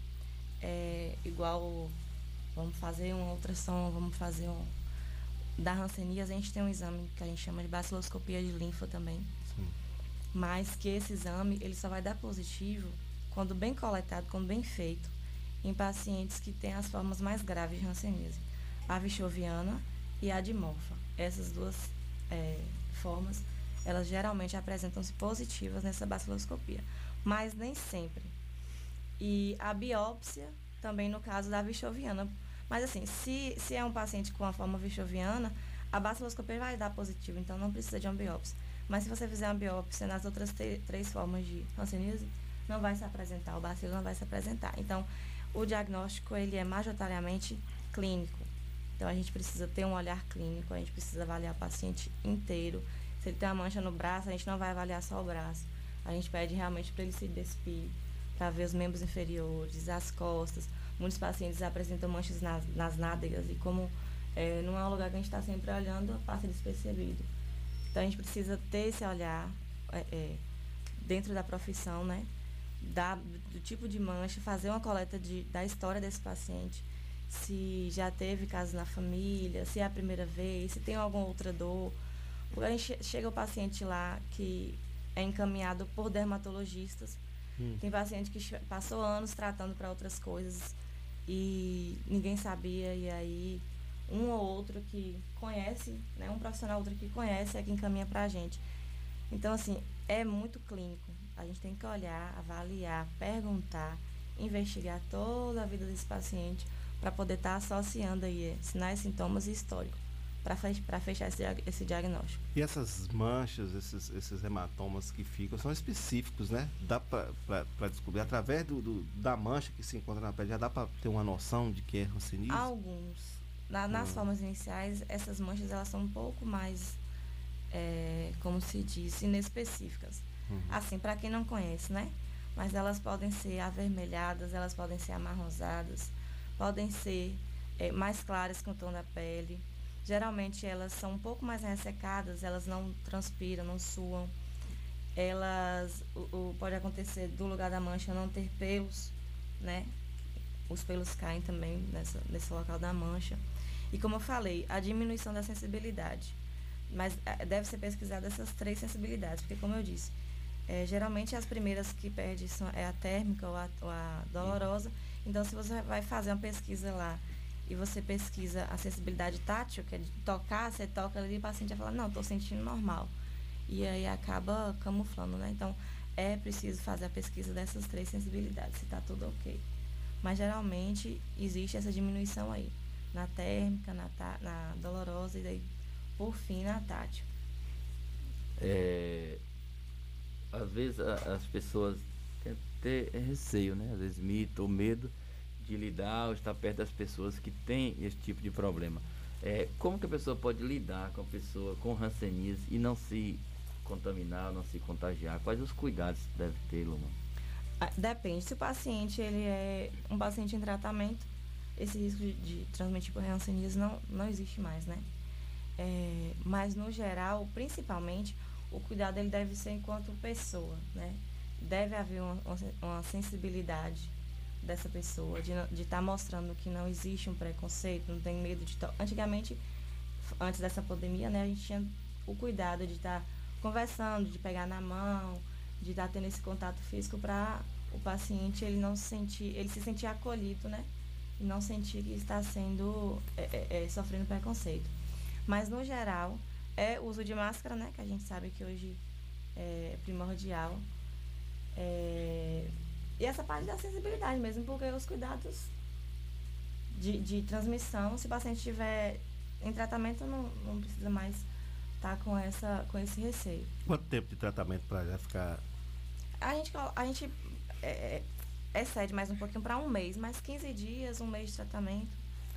é, igual, vamos fazer uma ultrassom, vamos fazer um... Da hanseníase a gente tem um exame que a gente chama de baciloscopia de linfa também. Sim. Mas que esse exame, ele só vai dar positivo quando bem coletado, quando bem feito, em pacientes que têm as formas mais graves de hanseníase. A vichoviana e a dimorfa. Essas duas é, formas, elas geralmente apresentam-se positivas nessa baciloscopia, mas nem sempre. E a biópsia, também no caso da vichoviana. Mas assim, se, se é um paciente com a forma vichoviana, a baciloscopia vai dar positivo, então não precisa de uma biópsia. Mas se você fizer uma biópsia nas outras três formas de hanseníase, não vai se apresentar, o bacilo não vai se apresentar. Então, o diagnóstico ele é majoritariamente clínico. Então, a gente precisa ter um olhar clínico, a gente precisa avaliar o paciente inteiro. Se ele tem uma mancha no braço, a gente não vai avaliar só o braço. A gente pede realmente para ele se despir, para ver os membros inferiores, as costas. Muitos pacientes apresentam manchas nas, nas nádegas e como é, não é um lugar que a gente está sempre olhando, passa despercebido. Então a gente precisa ter esse olhar é, é, dentro da profissão, né? Da, do tipo de mancha, fazer uma coleta de, da história desse paciente. Se já teve casos na família, se é a primeira vez, se tem alguma outra dor. Porque a gente che- chega o paciente lá que é encaminhado por dermatologistas. Hum. Tem paciente que passou anos tratando para outras coisas e ninguém sabia, e aí um ou outro que conhece, né, um profissional outro que conhece é que encaminha para a gente. Então, assim, é muito clínico. A gente tem que olhar, avaliar, perguntar, investigar toda a vida desse paciente para poder estar associando aí eh, sinais, sintomas e histórico para fechar esse, diag- esse diagnóstico. E essas manchas, esses, esses hematomas que ficam, são específicos, né? Dá para descobrir através do, do- da mancha que se encontra na pele, já dá para ter uma noção de que é hanseníase? Alguns. Na- nas Hum. formas iniciais, essas manchas elas são um pouco mais, é, como se diz, inespecíficas. Uhum. Assim, para quem não conhece, né? Mas elas podem ser avermelhadas, elas podem ser amarronzadas, podem ser é, mais claras com o tom da pele. Geralmente elas são um pouco mais ressecadas, elas não transpiram, não suam. Elas, o, o- pode acontecer do lugar da mancha não ter pelos, né? Os pelos caem também nessa, nesse local da mancha. E como eu falei, a diminuição da sensibilidade. Mas eh, deve ser pesquisada essas três sensibilidades, porque como eu disse, eh, geralmente as primeiras que perde são, é a térmica ou a, ou a dolorosa. Então se você vai fazer uma pesquisa lá e você pesquisa a sensibilidade tátil, que é de tocar, você toca ali e o paciente vai falar, não, estou sentindo normal. E aí acaba camuflando, né? Então é preciso fazer a pesquisa dessas três sensibilidades, se está tudo ok. Mas geralmente existe essa diminuição aí, na térmica, na, na dolorosa e daí, por fim, na tátil. É, às vezes a- as pessoas ter receio, né? Às vezes mito ou medo de lidar ou estar perto das pessoas que têm esse tipo de problema. É, como que a pessoa pode lidar com a pessoa com hanseníase e não se contaminar, não se contagiar? Quais os cuidados que deve ter, Luma? Ah, Depende. Se o paciente ele é um paciente em tratamento, esse risco de, de transmitir por hanseníase não, não existe mais, né? É, mas no geral, principalmente, o cuidado ele deve ser enquanto pessoa, né? Deve haver uma, uma sen- uma sensibilidade dessa pessoa, de estar mostrando que não existe um preconceito, não tem medo de... Antigamente, antes dessa pandemia, né, a gente tinha o cuidado de estar conversando, de pegar na mão, de estar tendo esse contato físico para o paciente ele não se sentir, ele se sentir acolhido, né? E não sentir que está sendo é, é, é, sofrendo preconceito. Mas no geral é o uso de máscara, né? Que a gente sabe que hoje é primordial. É, e essa parte da sensibilidade mesmo, porque os cuidados de, de transmissão, se o paciente estiver em tratamento, não, não precisa mais estar com, essa, com esse receio. Quanto tempo de tratamento para já ficar. A gente, a gente é, é, excede mais um pouquinho para um mês, mais 15 dias, um mês de tratamento,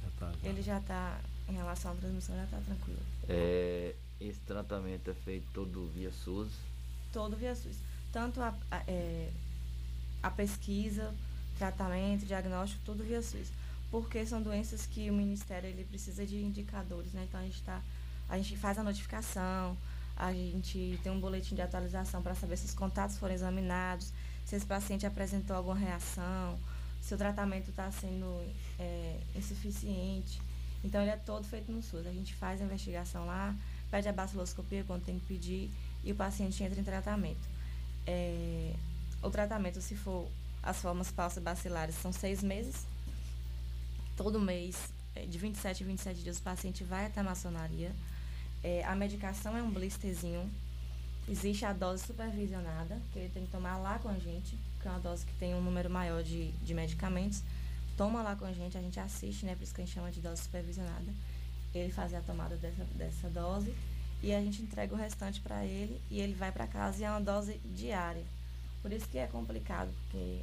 Já tá, já. ele já está, em relação à transmissão, já está tranquilo. É, esse tratamento é feito todo via SUS. Todo via SUS. Tanto a, a, é, a pesquisa, tratamento, diagnóstico, tudo via SUS. Porque são doenças que o Ministério ele precisa de indicadores, né? Então a gente, tá, a gente faz a notificação, a gente tem um boletim de atualização para saber se os contatos foram examinados, se esse paciente apresentou alguma reação, se o tratamento está sendo é, insuficiente. Então ele é todo feito no SUS. A gente faz a investigação lá, pede a baciloscopia quando tem que pedir e o paciente entra em tratamento. É, o tratamento, se for as formas falsas bacilares, são seis meses. Todo mês, é, de 27 em 27 dias, o paciente vai até a maçonaria. É, a medicação é um blisterzinho. Existe a dose supervisionada, que ele tem que tomar lá com a gente, que é uma dose que tem um número maior de, de medicamentos. Toma lá com a gente, a gente assiste, né? Por isso que a gente chama de dose supervisionada. Ele faz a tomada dessa, dessa dose. E a gente entrega o restante para ele e ele vai para casa e é uma dose diária. Por isso que é complicado, porque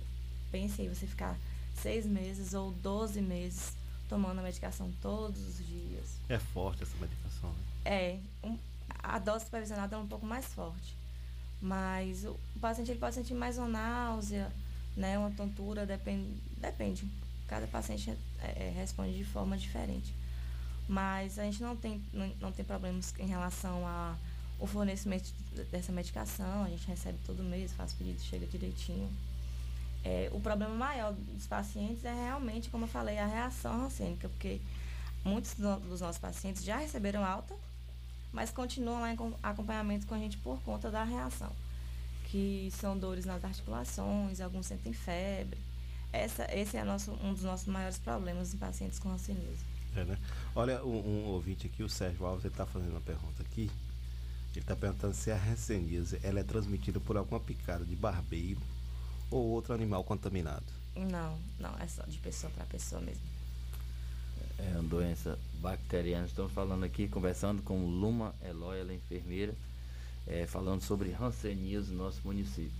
pense aí você ficar seis meses ou 12 meses tomando a medicação todos os dias. É forte essa medicação, né? É, um, a dose supervisionada é um pouco mais forte. Mas o, paciente ele pode sentir mais uma náusea, né, uma tontura, depende, depende. Cada paciente é, é, responde de forma diferente. Mas a gente não tem, não, não tem problemas em relação a o fornecimento dessa medicação, a gente recebe todo mês, faz pedido, chega direitinho. É, o problema maior dos pacientes é realmente, como eu falei, a reação rancênica, porque muitos dos nossos pacientes já receberam alta, mas continuam lá em acompanhamento com a gente por conta da reação, que são dores nas articulações, alguns sentem febre. Essa, esse é nosso, um dos nossos maiores problemas em pacientes com hanseníase. É, né? Olha, um, um, ouvinte aqui, o Sérgio Alves, ele está fazendo uma pergunta aqui. Ele está perguntando se a hanseníase ela é transmitida por alguma picada de barbeiro ou outro animal contaminado. Não, não, é só de pessoa para pessoa mesmo. É uma doença bacteriana. Estamos falando aqui, conversando com Luma Eloy, ela é enfermeira, é, falando sobre hanseníase no nosso município.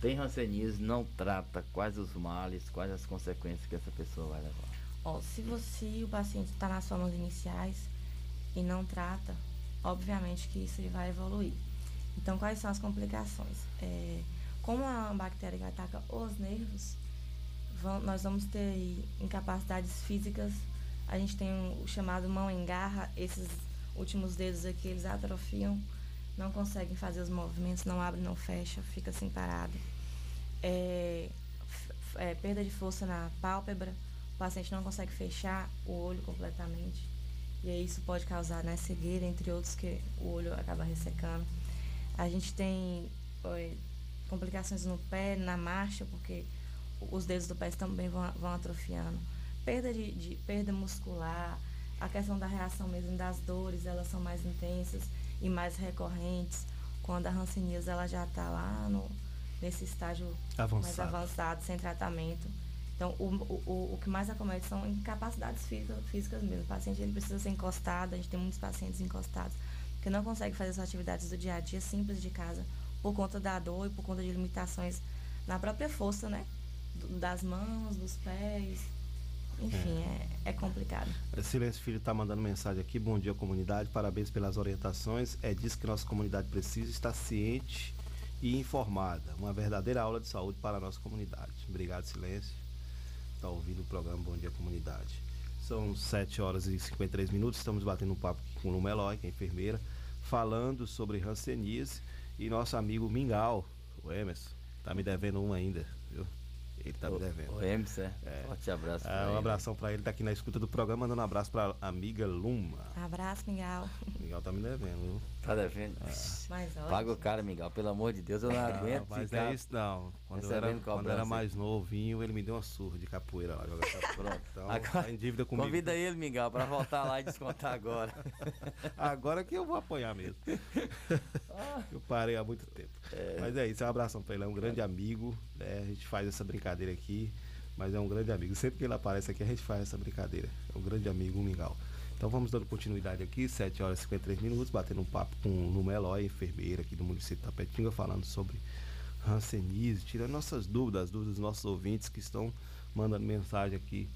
Tem hanseníase, não trata quais os males, quais as consequências que essa pessoa vai levar. Ó, se você, o paciente está nas formas iniciais e não trata, obviamente que isso vai evoluir. Então, quais são as complicações? É, como a bactéria que ataca os nervos, vão, nós vamos ter incapacidades físicas. A gente tem o chamado mão em garra, esses últimos dedos aqui, eles atrofiam, não conseguem fazer os movimentos, não abre, não fecha, fica assim parado. É, é, perda de força na pálpebra, o paciente não consegue fechar o olho completamente. E aí isso pode causar né, cegueira, entre outros, que o olho acaba ressecando. A gente tem complicações no pé, na marcha, porque os dedos do pé também vão, vão atrofiando. Perda, de, de, perda muscular, a questão da reação mesmo das dores, elas são mais intensas e mais recorrentes. Quando a hanseníase ela já está lá no, nesse estágio avançado. mais avançado, sem tratamento. Então, o, o, o que mais acomete são incapacidades físicas, físicas mesmo. O paciente ele precisa ser encostado, a gente tem muitos pacientes encostados que não conseguem fazer as atividades do dia a dia simples de casa por conta da dor e por conta de limitações na própria força, né? Das mãos, dos pés. Enfim, é, é, é complicado. Silêncio Filho está mandando mensagem aqui. Bom dia, comunidade. Parabéns pelas orientações. É disso que nossa comunidade precisa, estar ciente e informada. Uma verdadeira aula de saúde para a nossa comunidade. Obrigado, Silêncio. Está ouvindo o programa Bom Dia Comunidade. São 7 horas e 53 minutos. Estamos batendo um papo com o Luma Eloy, que é enfermeira, falando sobre Hanseníase e nosso amigo Mingau, o Emerson, tá me devendo um ainda, viu? Ele tá o, me devendo. O Emerson, é. é. Forte abraço. Ah, um ele. abração para ele, tá aqui na escuta do programa, mandando um abraço pra amiga Luma. Abraço, Mingau. Mingau tá me devendo, viu? Tá devendo? É. Paga o cara, Mingau, pelo amor de Deus, eu não, não aguento. Mas é isso não. Quando eu era, quando era mais novinho, ele me deu uma surra de capoeira lá. *laughs* Pronto. Então, agora, tá em dívida comigo. Convida ele, Mingau, pra voltar lá e descontar agora. *laughs* agora que eu vou apoiar mesmo. eu parei há muito tempo. É. Mas é isso, um abração pra ele, é um grande amigo. Né? A gente faz essa brincadeira aqui, mas é um grande amigo. Sempre que ele aparece aqui, a gente faz essa brincadeira. É um grande amigo, um Mingau. Então vamos dando continuidade aqui, 7 horas e 53 minutos, batendo um papo com o Numelói, enfermeira aqui do município de Tapetinga, falando sobre Hanseníase, tirando nossas dúvidas, as dúvidas dos nossos ouvintes que estão mandando mensagem aqui,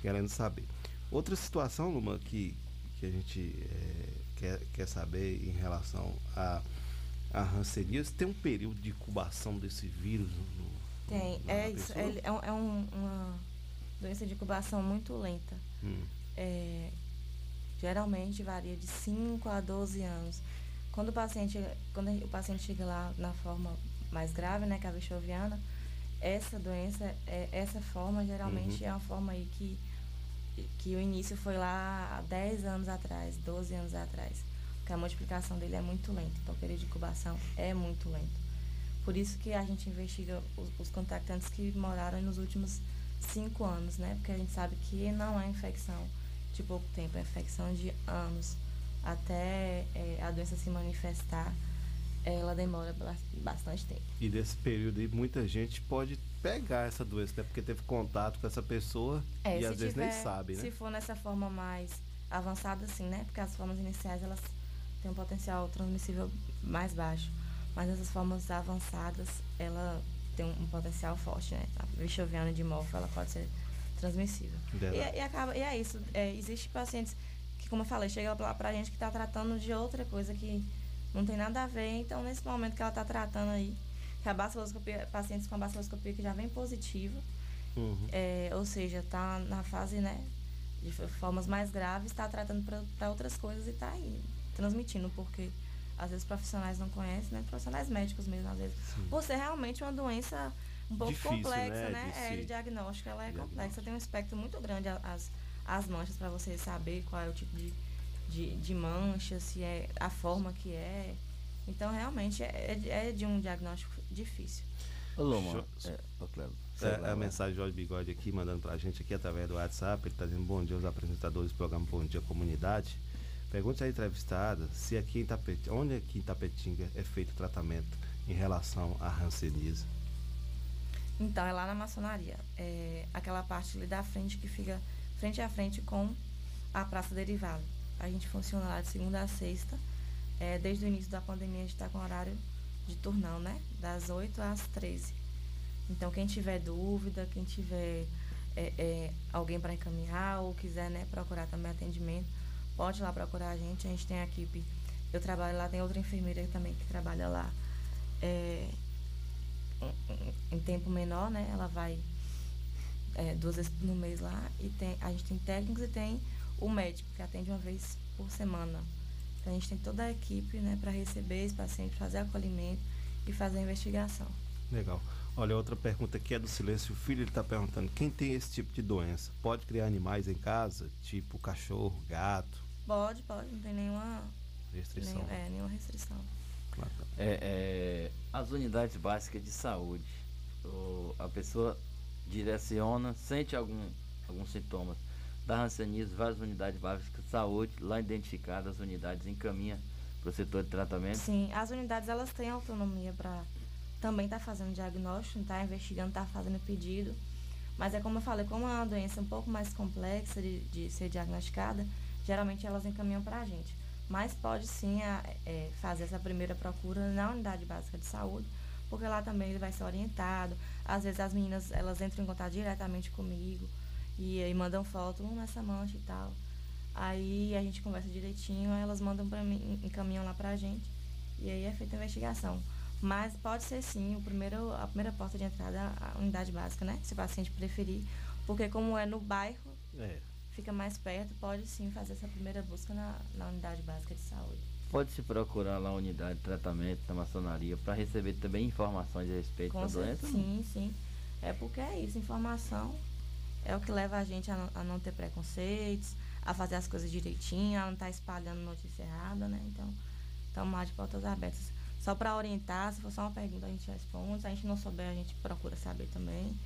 querendo saber. Outra situação, Luma, que, que a gente é, quer, quer saber em relação a, a Hanseníase, tem um período de incubação desse vírus? No, tem, é isso, é, é, é um, uma doença de incubação muito lenta. Hum. É, Geralmente varia de 5 a 12 anos. Quando o paciente, quando o paciente chega lá na forma mais grave, né, que é a essa doença, é, essa forma geralmente uhum. é uma forma aí que, que o início foi lá há 10 anos atrás, 12 anos atrás. Porque a multiplicação dele é muito lenta, então o período de incubação é muito lento. Por isso que a gente investiga os, os contactantes que moraram nos últimos 5 anos, né? Porque a gente sabe que não é infecção de pouco tempo, é infecção de anos. Até é, a doença se manifestar, ela demora bastante tempo. E nesse período aí, muita gente pode pegar essa doença, né? Porque teve contato com essa pessoa é, e às vezes nem sabe, né? Se for nessa forma mais avançada, assim, né? Porque as formas iniciais, elas tem um potencial transmissível mais baixo. Mas essas formas avançadas, ela tem um, um potencial forte, né? A bichoviana de morfo, ela pode ser transmissível. E, e acaba, e é isso. É, existe pacientes que, como eu falei, chega pra, pra gente que está tratando de outra coisa que não tem nada a ver. Então, nesse momento que ela está tratando aí, que a baciloscopia, pacientes com a baciloscopia que já vem positiva, Uhum. é, ou seja, está na fase, né, de formas mais graves, está tratando para outras coisas e está aí transmitindo, porque às vezes profissionais não conhecem, né, profissionais médicos mesmo, às vezes, por ser realmente uma doença um pouco Difícil, complexa, né, né, de é, de diagnóstico, ela é complexa, tem um espectro muito grande a- as, as manchas para você saber qual é o tipo de, de, de mancha, se é a forma que é. Então, realmente, é, é de um diagnóstico difícil. Ô, Loma, Show. é, Cleber, É, lá, a mensagem de Jorge Bigode aqui, mandando pra gente aqui através do WhatsApp. Ele tá dizendo bom dia aos apresentadores do programa Bom Dia Comunidade. Pergunte à entrevistada se aqui em Tapetinga, onde aqui em Tapetinga é feito o tratamento em relação à rancenise. Então, é lá na maçonaria. É aquela parte ali da frente que fica frente a frente com a Praça Derivada. A gente funciona lá de segunda a sexta. É, desde o início da pandemia, a gente está com horário de turnão, né? Das 8 às 13. Então, quem tiver dúvida, quem tiver é, é, alguém para encaminhar ou quiser né, procurar também atendimento, pode ir lá procurar a gente. A gente tem a equipe. Eu trabalho lá, tem outra enfermeira também que trabalha lá. É, em- em- em tempo menor, né? Ela vai é, duas vezes no mês lá e tem, a gente tem técnicos e tem o médico que atende uma vez por semana. Então a gente tem toda a equipe, né, para receber esse paciente, fazer acolhimento e fazer a investigação. Legal. Olha, outra pergunta aqui é do Silêncio. O filho ele tá perguntando: quem tem esse tipo de doença pode criar animais em casa, tipo cachorro, gato? Pode, pode, não tem nenhuma Restrição. é, nenhuma restrição. É, é, as unidades básicas de saúde. O- a pessoa direciona, sente algum, alguns sintomas da ranceníase, várias unidades básicas de saúde, lá identificadas, as unidades encaminha para o setor de tratamento. Sim, as unidades elas têm autonomia para também estar fazendo diagnóstico, estar investigando, estar fazendo pedido. Mas é como eu falei, como é uma doença um pouco mais complexa de, de ser diagnosticada, geralmente elas encaminham para a gente. Mas pode sim a- é, fazer essa primeira procura na unidade básica de saúde, porque lá também ele vai ser orientado. Às vezes as meninas elas entram em contato diretamente comigo e aí mandam foto, um nessa mancha e tal. Aí a gente conversa direitinho, aí elas mandam para mim, encaminham lá pra gente e aí é feita a investigação. Mas pode ser sim o primeiro, a primeira porta de entrada a unidade básica, né? Se o paciente preferir. Porque como é no bairro, É. fica mais perto, pode sim fazer essa primeira busca na, na unidade básica de saúde. Pode se procurar lá a unidade de tratamento da maçonaria para receber também informações a respeito Com da doença. Sim, sim. É porque é isso, informação é o que leva a gente a não, a não ter preconceitos, a fazer as coisas direitinho, a não estar espalhando notícia errada, né? Então, estamos lá de portas abertas. Só para orientar, se for só uma pergunta, a gente responde. Se a gente não souber, a gente procura saber também,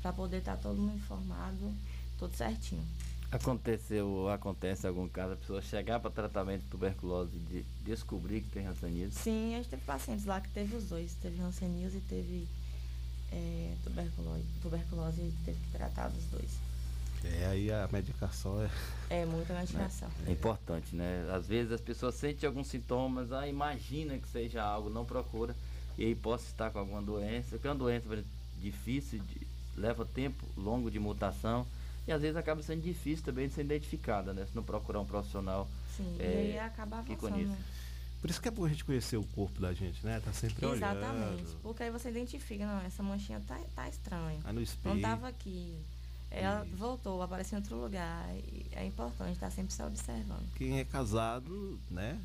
para poder estar todo mundo informado, tudo certinho. Aconteceu, acontece algum caso, a pessoa chegar para tratamento de tuberculose e de descobrir que tem ranceníase? Sim, a gente teve pacientes lá que teve os dois. Teve hanseníase e teve é, tuberculose, tuberculose e teve que tratar dos dois. É, aí a medicação é. É muita medicação. *laughs* É importante, né? Às vezes as pessoas sentem alguns sintomas, ah, imagina que seja algo, não procura, e aí possa estar com alguma doença, que é uma doença difícil, de- leva tempo longo de mutação, e às vezes acaba sendo difícil também de ser identificada, né? Se não procurar um profissional. Sim, é, e aí acaba que avançando. conheça. né? Por isso que é bom a gente conhecer o corpo da gente, né? Tá sempre Exatamente. olhando. Porque aí você identifica, não, essa manchinha tá, tá estranha. Aí no Não espelho. tava aqui. Ela voltou, apareceu em outro lugar. E é importante estar sempre se observando. Quem é casado, né?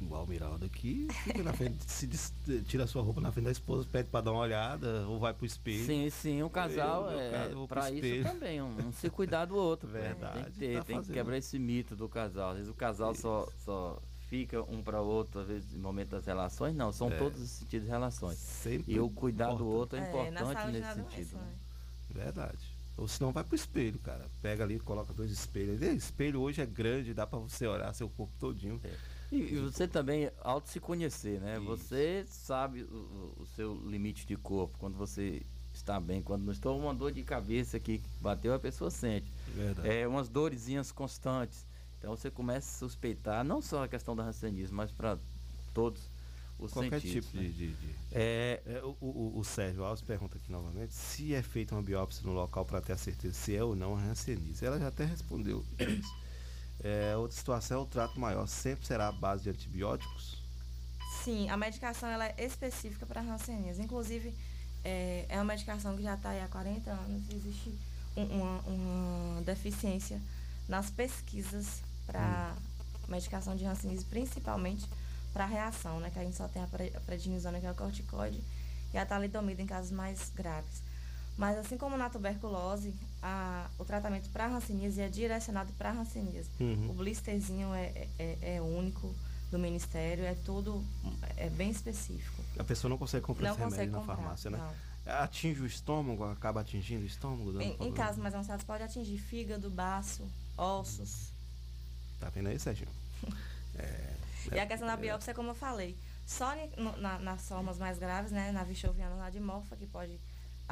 O Miraldo aqui, fica na frente, se des- tira a sua roupa na frente da esposa, pede pra dar uma olhada, ou vai pro espelho. Sim, sim, um casal Eu, é para isso também, um, um se cuidar do outro. né? Verdade, Tem que ter, tá tem que quebrar esse mito do casal. Às vezes o casal só, só fica um para outro, às vezes, no momento das relações, não, são É. todos os sentidos de relações. Sempre e o cuidar do outro é, É, importante nesse nada sentido. né? Verdade. Ou senão vai pro espelho, cara. Pega ali, coloca dois espelhos. E, espelho hoje é grande, dá pra você olhar seu corpo todinho. E, e você também auto se conhecer, né? Você sabe o, o- seu limite de corpo, quando você está bem, quando não estou, uma dor de cabeça que bateu, a pessoa sente. Verdade. É, umas dorezinhas constantes. Então você começa a suspeitar, não só a questão da rancenismo, mas para todos os Qualquer sentidos. tipo né? de. de- de- É, É, o, o- o Sérgio Alves pergunta aqui novamente se é feita uma biópsia no local para ter a certeza se é ou não a hanseníase. Ela já até respondeu isso. É, outra situação é o trato maior. Sempre será a base de antibióticos? Sim, a medicação ela é específica para hanseníase. Inclusive, é, é uma medicação que já está aí há 40 anos. Existe um- uma, uma deficiência nas pesquisas para medicação de hanseníase, principalmente para reação, né? Que a gente só tem a prednisona, que é o corticoide, e a talidomida em casos mais graves. Mas assim como na tuberculose, a- o tratamento para hanseníase é direcionado para hanseníase. Uhum. O blisterzinho é, é, é único do Ministério, é tudo é bem específico. A pessoa não consegue comprar Não esse remédio na comprar, farmácia, né? não. Atinge o estômago, acaba atingindo o estômago? Em, em casos mais avançados pode atingir fígado, baço, ossos. Tá vendo aí, Sérgio? *laughs* É, E a questão da biópsia, como eu falei, só no- na- nas formas mais graves, né, na vichoviana lá de morfa, que pode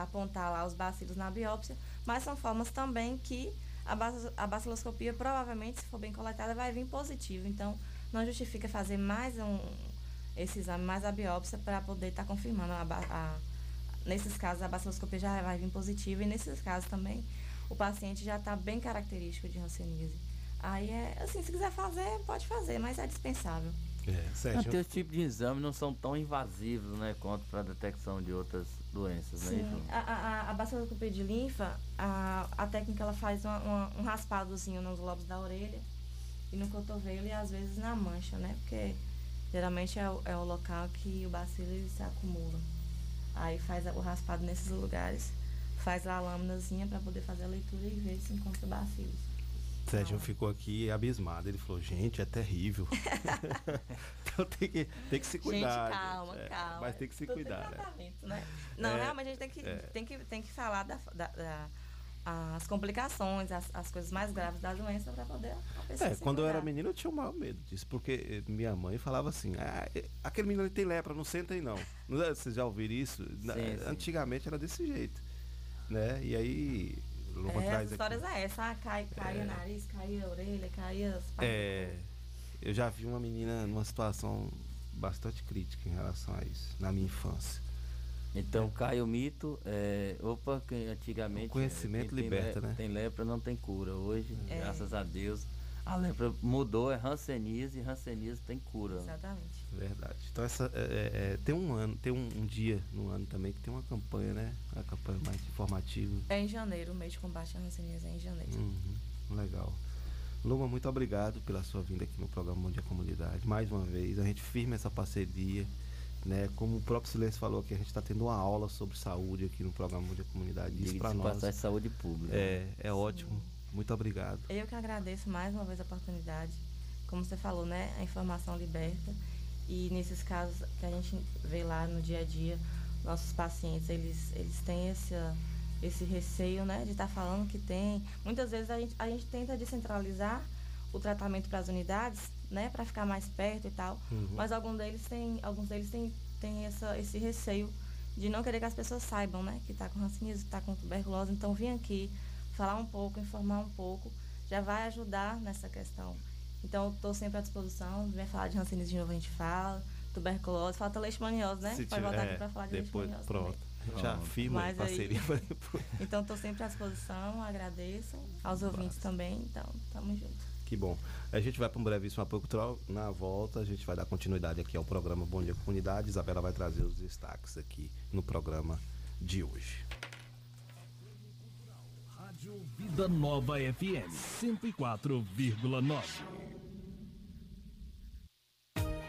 apontar lá os bacilos na biópsia, mas são formas também que a, baciloscopia provavelmente, se for bem coletada, vai vir positivo. Então, não justifica fazer mais um, esse exame, mais a biópsia, para poder estar confirmando. A, a- nesses casos, a baciloscopia já vai vir positiva e nesses casos também, o paciente já está bem característico de hanseníase. Aí, é, assim, se quiser fazer, pode fazer, mas é dispensável. É, Sérgio. Até os tipos de exame não são tão invasivos, né, quanto para a detecção de outras doenças, né? Sim, a, a, a baciloscopia de linfa, a, a técnica ela faz uma- uma- um raspadozinho nos lobos da orelha e no cotovelo e às vezes na mancha, né? Porque geralmente é o, é o local que o bacilo se acumula. Aí faz o raspado nesses lugares, faz a lâminazinha para poder fazer a leitura e ver se encontra bacilos. Sérgio ficou aqui abismado. Ele falou, gente, é terrível. *laughs* então tem que, tem que se cuidar. gente, calma, gente. É, calma. Mas tem que se Tudo cuidar, né? né? Não, É, realmente a gente tem que, é. tem que, tem que falar da, da- da- as complicações, as, as coisas mais graves da doença para poder a pessoa É, se quando eu era cuidar. menino eu tinha o maior medo disso, porque eh, minha mãe falava assim, ah, eh, aquele menino tem lepra, não senta aí não. Vocês já ouviram isso? Na- Sim, sim. Antigamente era desse jeito, né? E aí, logo É, as histórias aqui, é essa, ah, cai, cai É. o nariz, cai a orelha, cai as é, eu já vi uma menina numa situação bastante crítica em relação a isso, na minha infância. Então cai o mito, é, opa, que antigamente. O conhecimento tem liberta, le- né? Tem lepra, não tem cura. Hoje, É. graças a Deus, a lepra mudou, é ranceníase e ranceníase tem cura. Exatamente. Verdade. Então essa é, é, é, tem um ano, tem um, um dia no ano também que tem uma campanha, né? Uma campanha mais informativa. É em janeiro, o mês de combate à hanseníase é em janeiro. Uhum, legal. Luma, muito obrigado pela sua vinda aqui no programa Bom Dia Comunidade. Mais uma vez, a gente firma essa parceria. Né? Como o próprio Silêncio falou aqui, a gente está tendo uma aula sobre saúde aqui no programa Bom Dia Comunidade. Isso para de nós passagem, saúde pública. é, é ótimo. Muito obrigado. Eu que agradeço mais uma vez a oportunidade. Como você falou, né? A informação liberta. E nesses casos que a gente vê lá no dia a dia, nossos pacientes, eles, eles têm esse, esse receio, né? De estar falando que tem. Muitas vezes a gente, a gente tenta descentralizar o tratamento para as unidades, né? Para ficar mais perto e tal. Uhum. Mas algum deles tem, alguns deles têm, têm essa, esse receio de não querer que as pessoas saibam, né? Que está com hanseníase, que está com tuberculose. Então, vim aqui falar um pouco, informar um pouco, já vai ajudar nessa questão. Então, eu estou sempre à disposição. Vem falar de hanseníase de novo, a gente fala. Tuberculose, falta leishmaniose, né? Se Pode tiver- voltar aqui é, para falar de depois, leishmaniose pronto. também. A gente já firma a Mas aí- parceria para depois. *laughs* Então, estou sempre à disposição, agradeço. Aos ouvintes também, então, tamo junto. Que bom. A gente vai para um brevíssimo apoio cultural. Na volta, a gente vai dar continuidade aqui ao programa Bom Dia Comunidade. Isabela vai trazer os destaques aqui no programa de hoje. Rádio Vida Nova FM 104,9.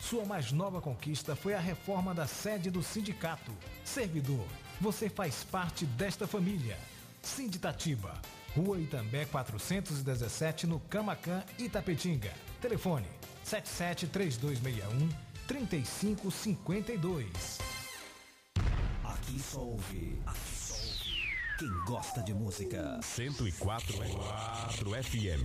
Sua mais nova conquista foi a reforma da sede do sindicato. Servidor, você faz parte desta família. Sinditatiba, Rua Itambé 417, no Camacan, Itapetinga. Telefone 773261 3552. Aqui só ouve. Aqui só ouve. Quem gosta de música. 104 é 4 FM.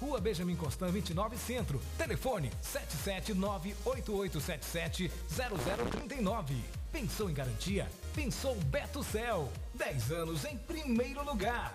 Rua Benjamin Constant 29 Centro. Telefone 77988770039. Pensou em garantia? Pensou Beto Cel. 10 anos em primeiro lugar.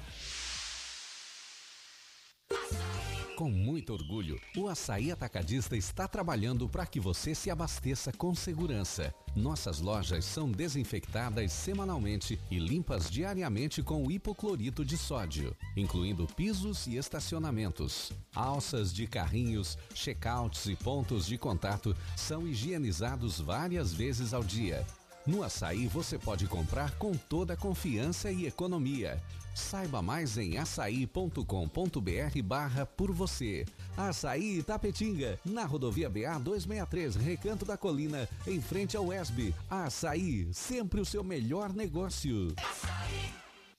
Com muito orgulho, o Açaí Atacadista está trabalhando para que você se abasteça com segurança. Nossas lojas são desinfectadas semanalmente e limpas diariamente com hipoclorito de sódio, incluindo pisos e estacionamentos. Alças de carrinhos, checkouts e pontos de contato são higienizados várias vezes ao dia. No açaí você pode comprar com toda confiança e economia. Saiba mais em açaí.com.br barra por você. Açaí Itapetinga, na rodovia BA 263, Recanto da Colina, em frente ao ESB. Açaí, sempre o seu melhor negócio.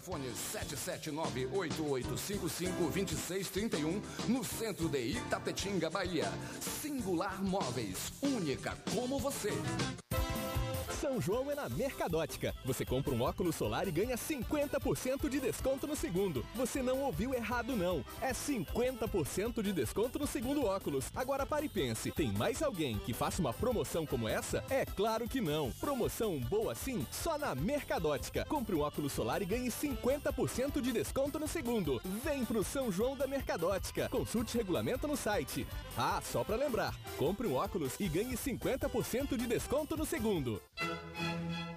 Fone 779-8855-2631 no centro de Itapetinga, Bahia. Singular Móveis, única como você. São João é na Mercadótica. Você compra um óculos solar e ganha 50% de desconto no segundo. Você não ouviu errado não. É 50% de desconto no segundo óculos. Agora pare e pense, tem mais alguém que faça uma promoção como essa? É claro que não. Promoção boa assim só na Mercadótica. Compre um óculos solar e ganhe 50% de desconto no segundo. Vem pro São João da Mercadótica. Consulte regulamento no site. Ah, só para lembrar, compre um óculos e ganhe 50% de desconto no segundo.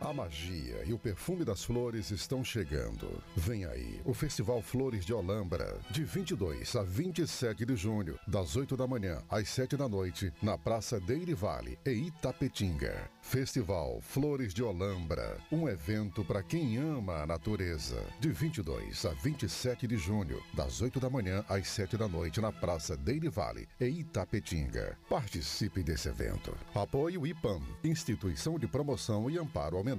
A magia e o perfume das flores estão chegando. Vem aí o Festival Flores de Olambra, de 22 a 27 de junho, das 8 da manhã às 7 da noite, na Praça Deire Vale, em Itapetinga. Festival Flores de Olambra, um evento para quem ama a natureza. De 22 a 27 de junho, das 8 da manhã às 7 da noite, na Praça Deire Vale, em Itapetinga. Participe desse evento. Apoio IPAM, Instituição de Promoção e Amparo ao Menor,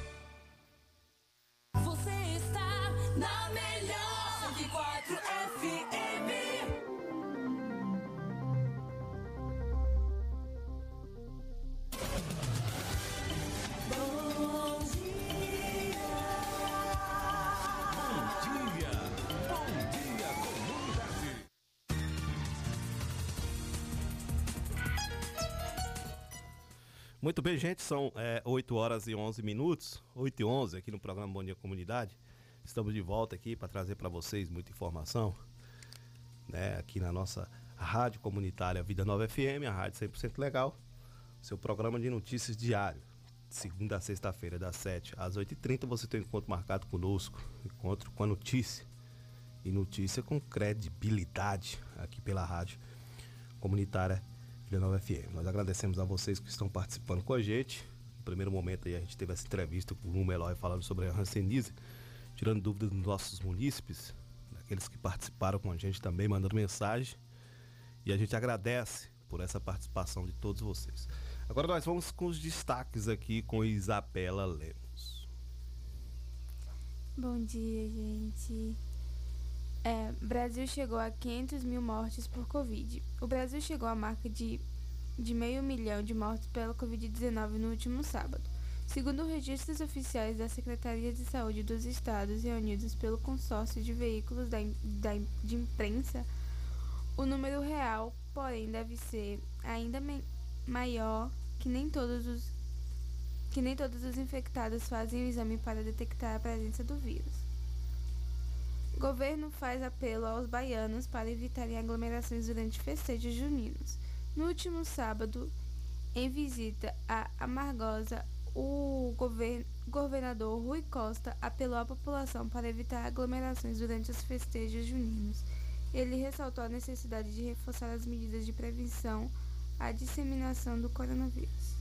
Você está na melhor 104 FM. Muito bem, gente, são é, 8 horas e 11 minutos, 8 e 11 aqui no programa Bom Dia Comunidade. Estamos de volta aqui para trazer para vocês muita informação, né, aqui na nossa rádio comunitária Vida Nova FM, a rádio 100% legal, seu programa de notícias diário, segunda a sexta-feira, das 7 às 8h30, você tem um encontro marcado conosco, encontro com a notícia, e notícia com credibilidade aqui pela rádio comunitária Nova FM. Nós agradecemos a vocês que estão participando com a gente. No primeiro momento aí a gente teve essa entrevista com o Lume Eloy falando sobre a Hanseníase, tirando dúvidas dos nossos munícipes, daqueles que participaram com a gente também, mandando mensagem. E a gente agradece por essa participação de todos vocês. Agora nós vamos com os destaques aqui com Isabela Lemos. Bom dia, gente. É, Brasil chegou a 500 mil mortes por Covid. O Brasil chegou à marca de, de meio milhão de mortes pela Covid-19 no último sábado. Segundo registros oficiais da Secretaria de Saúde dos Estados reunidos pelo consórcio de veículos da, da, de imprensa, o número real, porém, deve ser ainda maior que nem todos os que nem todos os infectados fazem o exame para detectar a presença do vírus. Governo faz apelo aos baianos para evitarem aglomerações durante festejos juninos. No último sábado, em visita a Amargosa, o govern- governador Rui Costa apelou à população para evitar aglomerações durante os festejos juninos. Ele ressaltou a necessidade de reforçar as medidas de prevenção à disseminação do coronavírus.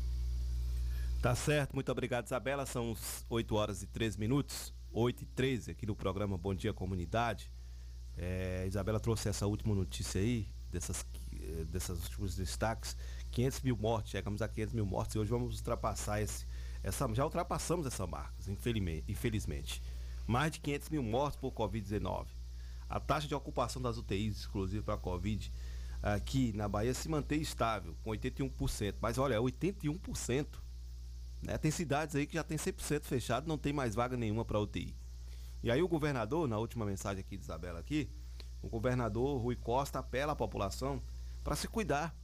Tá certo, muito obrigado, Isabela. São os 8 horas e 13 minutos, 8 e 13 aqui no programa Bom Dia Comunidade. É, Isabela trouxe essa última notícia aí, dessas, eh, dessas últimos destaques. 500 mil mortes, chegamos a 500 mil mortes e hoje vamos ultrapassar esse, essa, já ultrapassamos essa marca, infelizmente, infelizmente. Mais de 500 mil mortes por Covid-19. A taxa de ocupação das UTIs exclusiva para a Covid aqui na Bahia se mantém estável, com 81%. Mas olha, é 81%. Né? Tem cidades aí que já tem 100% fechado, não tem mais vaga nenhuma para UTI. E aí o governador, na última mensagem aqui de Isabela aqui, o governador Rui Costa apela à população para se cuidar.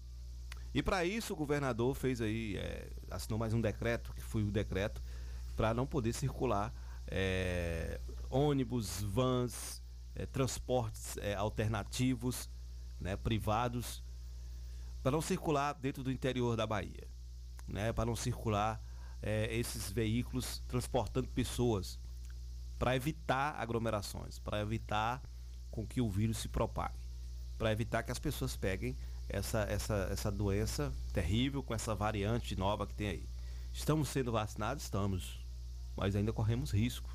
E para isso o governador fez aí, é, assinou mais um decreto, que foi o decreto, para não poder circular é, ônibus, vans, é, transportes é, alternativos, né, privados, para não circular dentro do interior da Bahia, né, para não circular é, esses veículos transportando pessoas, para evitar aglomerações, para evitar com que o vírus se propague, para evitar que as pessoas peguem essa, essa, essa doença terrível com essa variante nova que tem aí. Estamos sendo vacinados? Estamos. mas ainda corremos risco.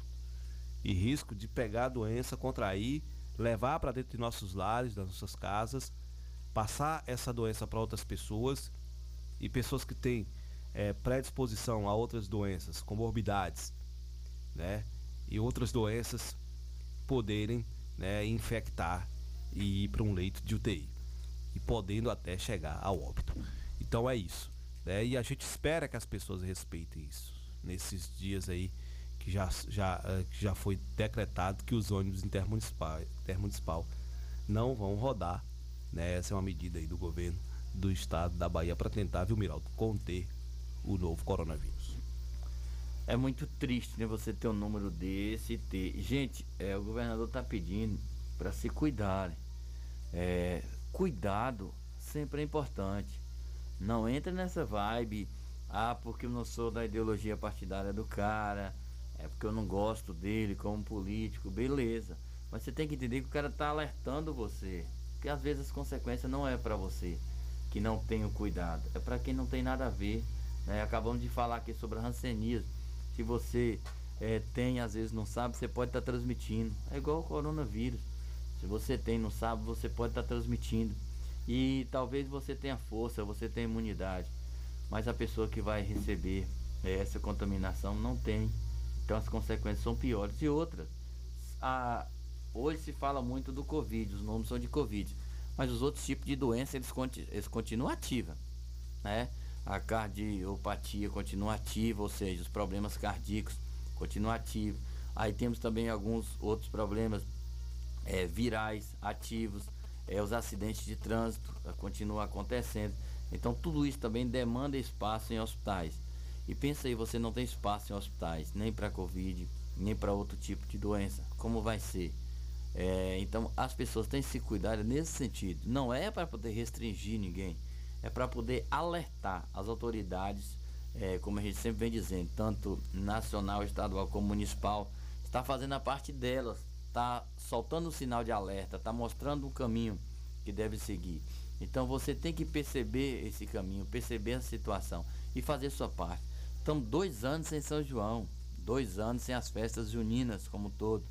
E risco de pegar a doença, contrair, levar para dentro de nossos lares, das nossas casas, passar essa doença para outras pessoas e pessoas que têm é, predisposição a outras doenças, comorbidades, né? E outras doenças poderem né, infectar e ir para um leito de UTI e podendo até chegar ao óbito. Então é isso. Né? E a gente espera que as pessoas respeitem isso nesses dias aí que já, já, eh, já foi decretado que os ônibus intermunicipal, intermunicipal não vão rodar. Né? Essa é uma medida aí do governo do estado da Bahia para tentar, viu, Miraldo, conter o novo coronavírus. É muito triste, né? Você ter um número desse ter. Gente, é, o governador tá pedindo para se cuidarem. É, cuidado sempre é importante. Não entra nessa vibe, ah, porque eu não sou da ideologia partidária do cara, é porque eu não gosto dele como político, beleza. Mas você tem que entender que o cara tá alertando você, que às vezes as consequências não é para você que não tem o cuidado, é para quem não tem nada a ver. Né? Acabamos de falar aqui sobre a rancenismo. Se você é, tem, às vezes não sabe, você pode estar tá transmitindo. É igual o coronavírus. Se você tem não sabe, você pode estar tá transmitindo. E talvez você tenha força, você tenha imunidade. Mas a pessoa que vai receber é, essa contaminação não tem. Então as consequências são piores. E outra, a, hoje se fala muito do Covid, os nomes são de Covid mas os outros tipos de doença eles, eles continuam ativos, né? A cardiopatia continua ativa, ou seja, os problemas cardíacos continuam ativos. Aí temos também alguns outros problemas é, virais ativos, é, os acidentes de trânsito é, continuam acontecendo. Então tudo isso também demanda espaço em hospitais. E pensa aí, você não tem espaço em hospitais, nem para Covid, nem para outro tipo de doença. Como vai ser? É, então as pessoas têm que se cuidar nesse sentido. Não é para poder restringir ninguém, é para poder alertar as autoridades, é, como a gente sempre vem dizendo, tanto nacional, estadual como municipal, está fazendo a parte delas, está soltando o sinal de alerta, está mostrando o caminho que deve seguir. Então você tem que perceber esse caminho, perceber a situação e fazer sua parte. Estamos dois anos sem São João, dois anos sem as festas juninas como um todo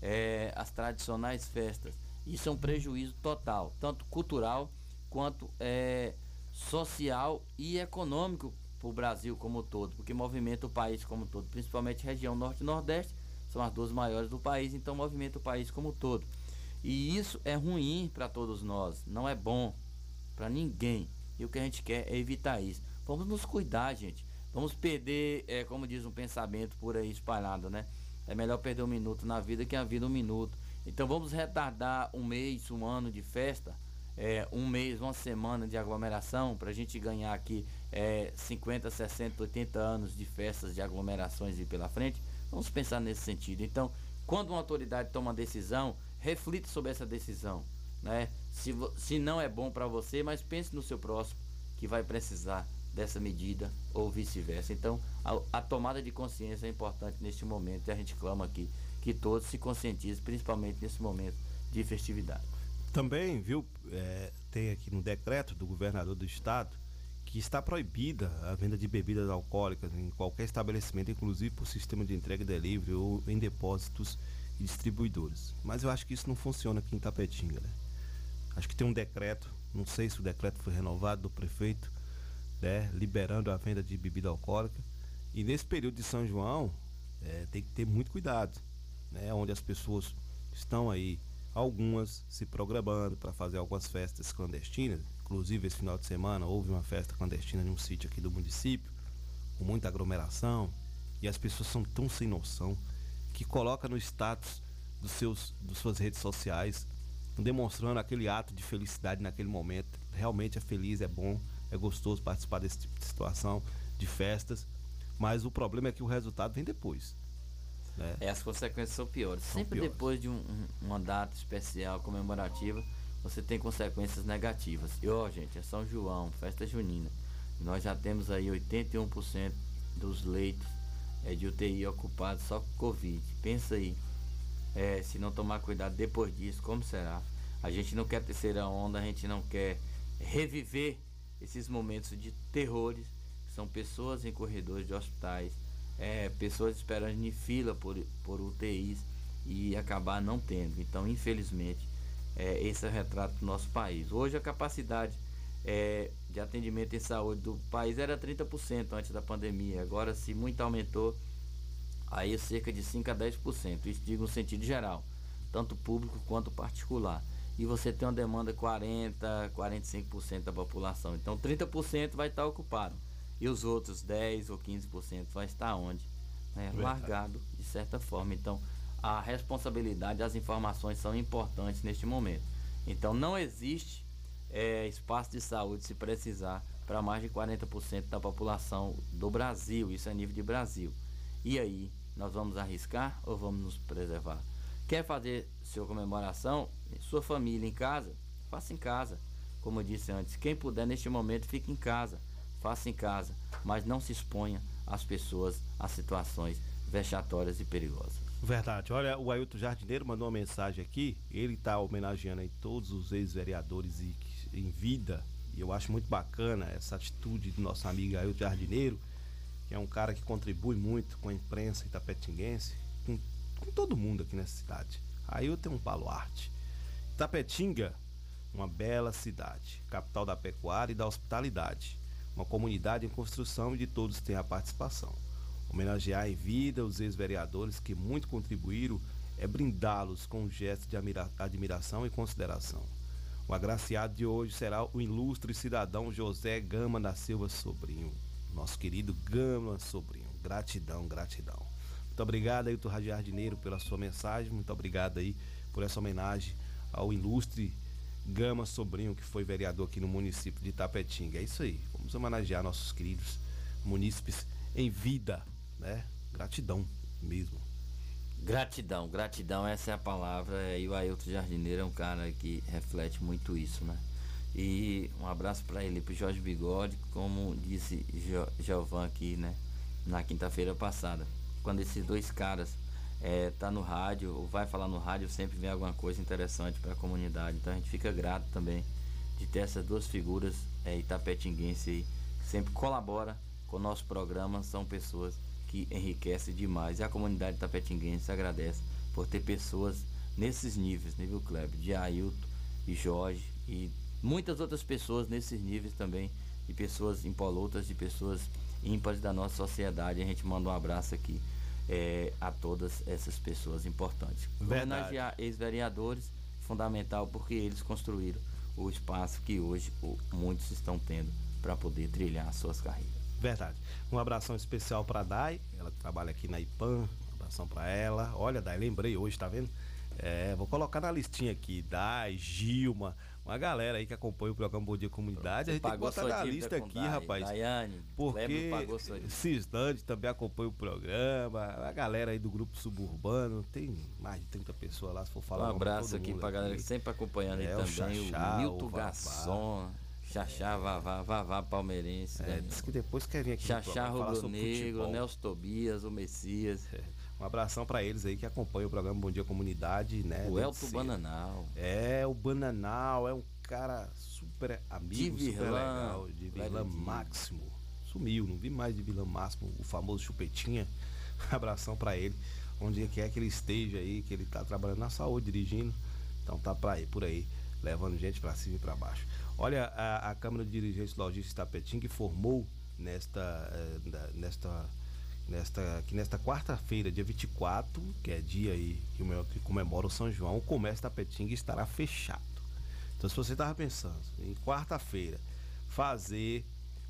é, as tradicionais festas. Isso é um prejuízo total, tanto cultural quanto é, social e econômico para o Brasil como todo, porque movimenta o país como todo, principalmente região norte e nordeste, são as duas maiores do país, então movimenta o país como todo. E isso é ruim para todos nós, não é bom para ninguém. E o que a gente quer é evitar isso. Vamos nos cuidar, gente. Vamos perder, é, como diz um pensamento por aí espalhado, né? É melhor perder um minuto na vida que a vida um minuto. Então vamos retardar um mês, um ano de festa, é, um mês, uma semana de aglomeração, para a gente ganhar aqui é, 50, 60, 80 anos de festas, de aglomerações e pela frente. Vamos pensar nesse sentido. Então, quando uma autoridade toma uma decisão, reflita sobre essa decisão. Né? Se, se não é bom para você, mas pense no seu próximo que vai precisar dessa medida ou vice-versa. Então, a, a, tomada de consciência é importante neste momento e a gente clama aqui que todos se conscientizem, principalmente nesse momento de festividade. Também, viu, é, tem aqui no decreto do governador do estado que está proibida a venda de bebidas alcoólicas em qualquer estabelecimento, inclusive por sistema de entrega delivery ou em depósitos e distribuidores. Mas eu acho que isso não funciona aqui em Tapetinga, né? Acho que tem um decreto, não sei se o decreto foi renovado do prefeito, né, liberando a venda de bebida alcoólica. E nesse período de São João, é, tem que ter muito cuidado, né, onde as pessoas estão aí, algumas se programando para fazer algumas festas clandestinas. Inclusive, esse final de semana houve uma festa clandestina em um sítio aqui do município, com muita aglomeração, e as pessoas são tão sem noção que coloca no status dos seus, das suas redes sociais, demonstrando aquele ato de felicidade naquele momento. Realmente é feliz, é bom, é gostoso participar desse tipo de situação, de festas, mas o problema é que o resultado vem depois. É, as consequências são piores. São Sempre piores. depois de um, um, uma data especial, comemorativa, você tem consequências negativas. E ó, gente, é São João, festa junina. Nós já temos aí 81% dos leitos é, de UTI ocupados só com Covid. Pensa aí, é, se não tomar cuidado depois disso, como será? A gente não quer terceira onda, a gente não quer reviver esses momentos de terrores, são pessoas em corredores de hospitais é, pessoas esperando em fila por, por UTIs e acabar não tendo. Então, infelizmente, é, esse é o retrato do nosso país. Hoje a capacidade é, de atendimento em saúde do país era 30% antes da pandemia. Agora, se muito aumentou, aí é cerca de 5 a 10%. Isso digo no sentido geral, tanto público quanto particular. E você tem uma demanda 40, 45% da população. Então 30% vai estar ocupado. E os outros 10 ou 15% vai estar onde? Né? Largado, de certa forma. Então, a responsabilidade, as informações são importantes neste momento. Então, não existe é, espaço de saúde se precisar para mais de 40% da população do Brasil. Isso é nível de Brasil. E aí, nós vamos arriscar ou vamos nos preservar? Quer fazer sua comemoração, sua família em casa? Faça em casa. Como eu disse antes, quem puder neste momento, fique em casa. Faça em casa, mas não se exponha as pessoas a situações vexatórias e perigosas. Verdade. Olha, o Ailton Jardineiro mandou uma mensagem aqui. Ele está homenageando aí todos os ex-vereadores em vida. E eu acho muito bacana essa atitude do nosso amigo Ailton Jardineiro, que é um cara que contribui muito com a imprensa itapetinguense, com, com todo mundo aqui nessa cidade. Ailton é um baluarte. Itapetinga, uma bela cidade, capital da pecuária e da hospitalidade. Uma comunidade em construção e de todos têm a participação. Homenagear em vida os ex-vereadores que muito contribuíram é brindá-los com um gesto de admira- admiração e consideração. O agraciado de hoje será o ilustre cidadão José Gama da Silva Sobrinho. Nosso querido Gama Sobrinho. Gratidão, gratidão. Muito obrigado Turra Jardineiro, pela sua mensagem. Muito obrigado aí por essa homenagem ao ilustre Gama Sobrinho, que foi vereador aqui no município de Tapetinga. É isso aí. Vamos homenagear nossos queridos munícipes em vida, né? Gratidão mesmo. Gratidão, gratidão, essa é a palavra. E o Ailton Jardineiro é um cara que reflete muito isso, né? E um abraço para ele, pro Jorge Bigode, como disse Jo- aqui, né? Na quinta-feira passada. Quando esses dois caras é, tá no rádio, ou vai falar no rádio, sempre vem alguma coisa interessante para a comunidade. Então a gente fica grato também de ter essas duas figuras é, itapetinguense aí, que sempre colabora com o nosso programa, são pessoas que enriquecem demais. E a comunidade tapetinguense agradece por ter pessoas nesses níveis, nível clube, de Ailton e Jorge e muitas outras pessoas nesses níveis também, de pessoas impolutas, de pessoas ímpares da nossa sociedade. A gente manda um abraço aqui eh, a todas essas pessoas importantes. Verdade. Homenagear ex-vereadores, fundamental porque eles construíram o espaço que hoje muitos estão tendo para poder trilhar suas carreiras. Verdade. Um abração especial pra Dai, ela trabalha aqui na IPAM. Um abração pra ela. Olha, Dai, lembrei hoje, tá vendo? É, vou colocar na listinha aqui, Dai, Gilma, uma galera aí que acompanha o programa Bom Dia Comunidade. A gente tem que botar na lista aqui, Dai. rapaz. Daiane, porque. Cisdande também acompanha o programa. A galera aí do grupo suburbano, tem mais de 30 pessoas lá, se for falar. Um o abraço aqui pra galera que sempre acompanhando É, aí o também. O, Xaxá, Milton o. Garçom, Xaxá, Vavá, Vavá Palmeirense. É, né? diz que depois quer vir aqui no Xaxá Rubro Negro. Nelson Tobias, o Messias. Um abração pra eles aí que acompanham o programa Bom Dia Comunidade, né? O Elton. Bananal. É, o Bananal é um cara super amigo, De super legal, de Vilã Máximo. Sumiu, não vi mais de Vilã Máximo, o famoso Chupetinha. *laughs* Abração pra ele, onde quer que ele esteja aí, que ele tá trabalhando na saúde, dirigindo. Então tá pra aí, por aí, levando gente pra cima e pra baixo. Olha, a, a Câmara de Dirigentes Logísticos Tapetim que formou nesta, eh, nesta, nesta, que nesta quarta-feira, dia 24, que é dia aí que come- que comemora o São João, o comércio Tapetinga estará fechado. Então, se você estava pensando em quarta-feira fazer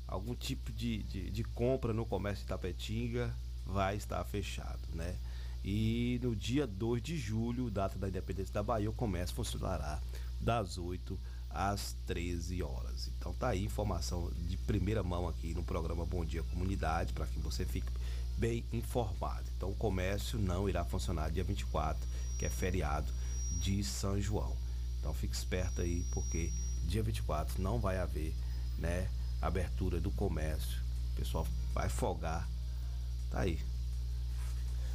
algum tipo de, de, de compra no comércio de Tapetinga, vai estar fechado, né? E no dia 2 de julho, data da independência da Bahia, o comércio funcionará das 8 às 13 horas. Então tá aí informação de primeira mão aqui no programa Bom Dia Comunidade, para que você fique bem informado. Então o comércio não irá funcionar dia 24, que é feriado de São João. Então fique esperto aí, porque dia 24 não vai haver, né, abertura do comércio. O pessoal vai folgar. Tá aí.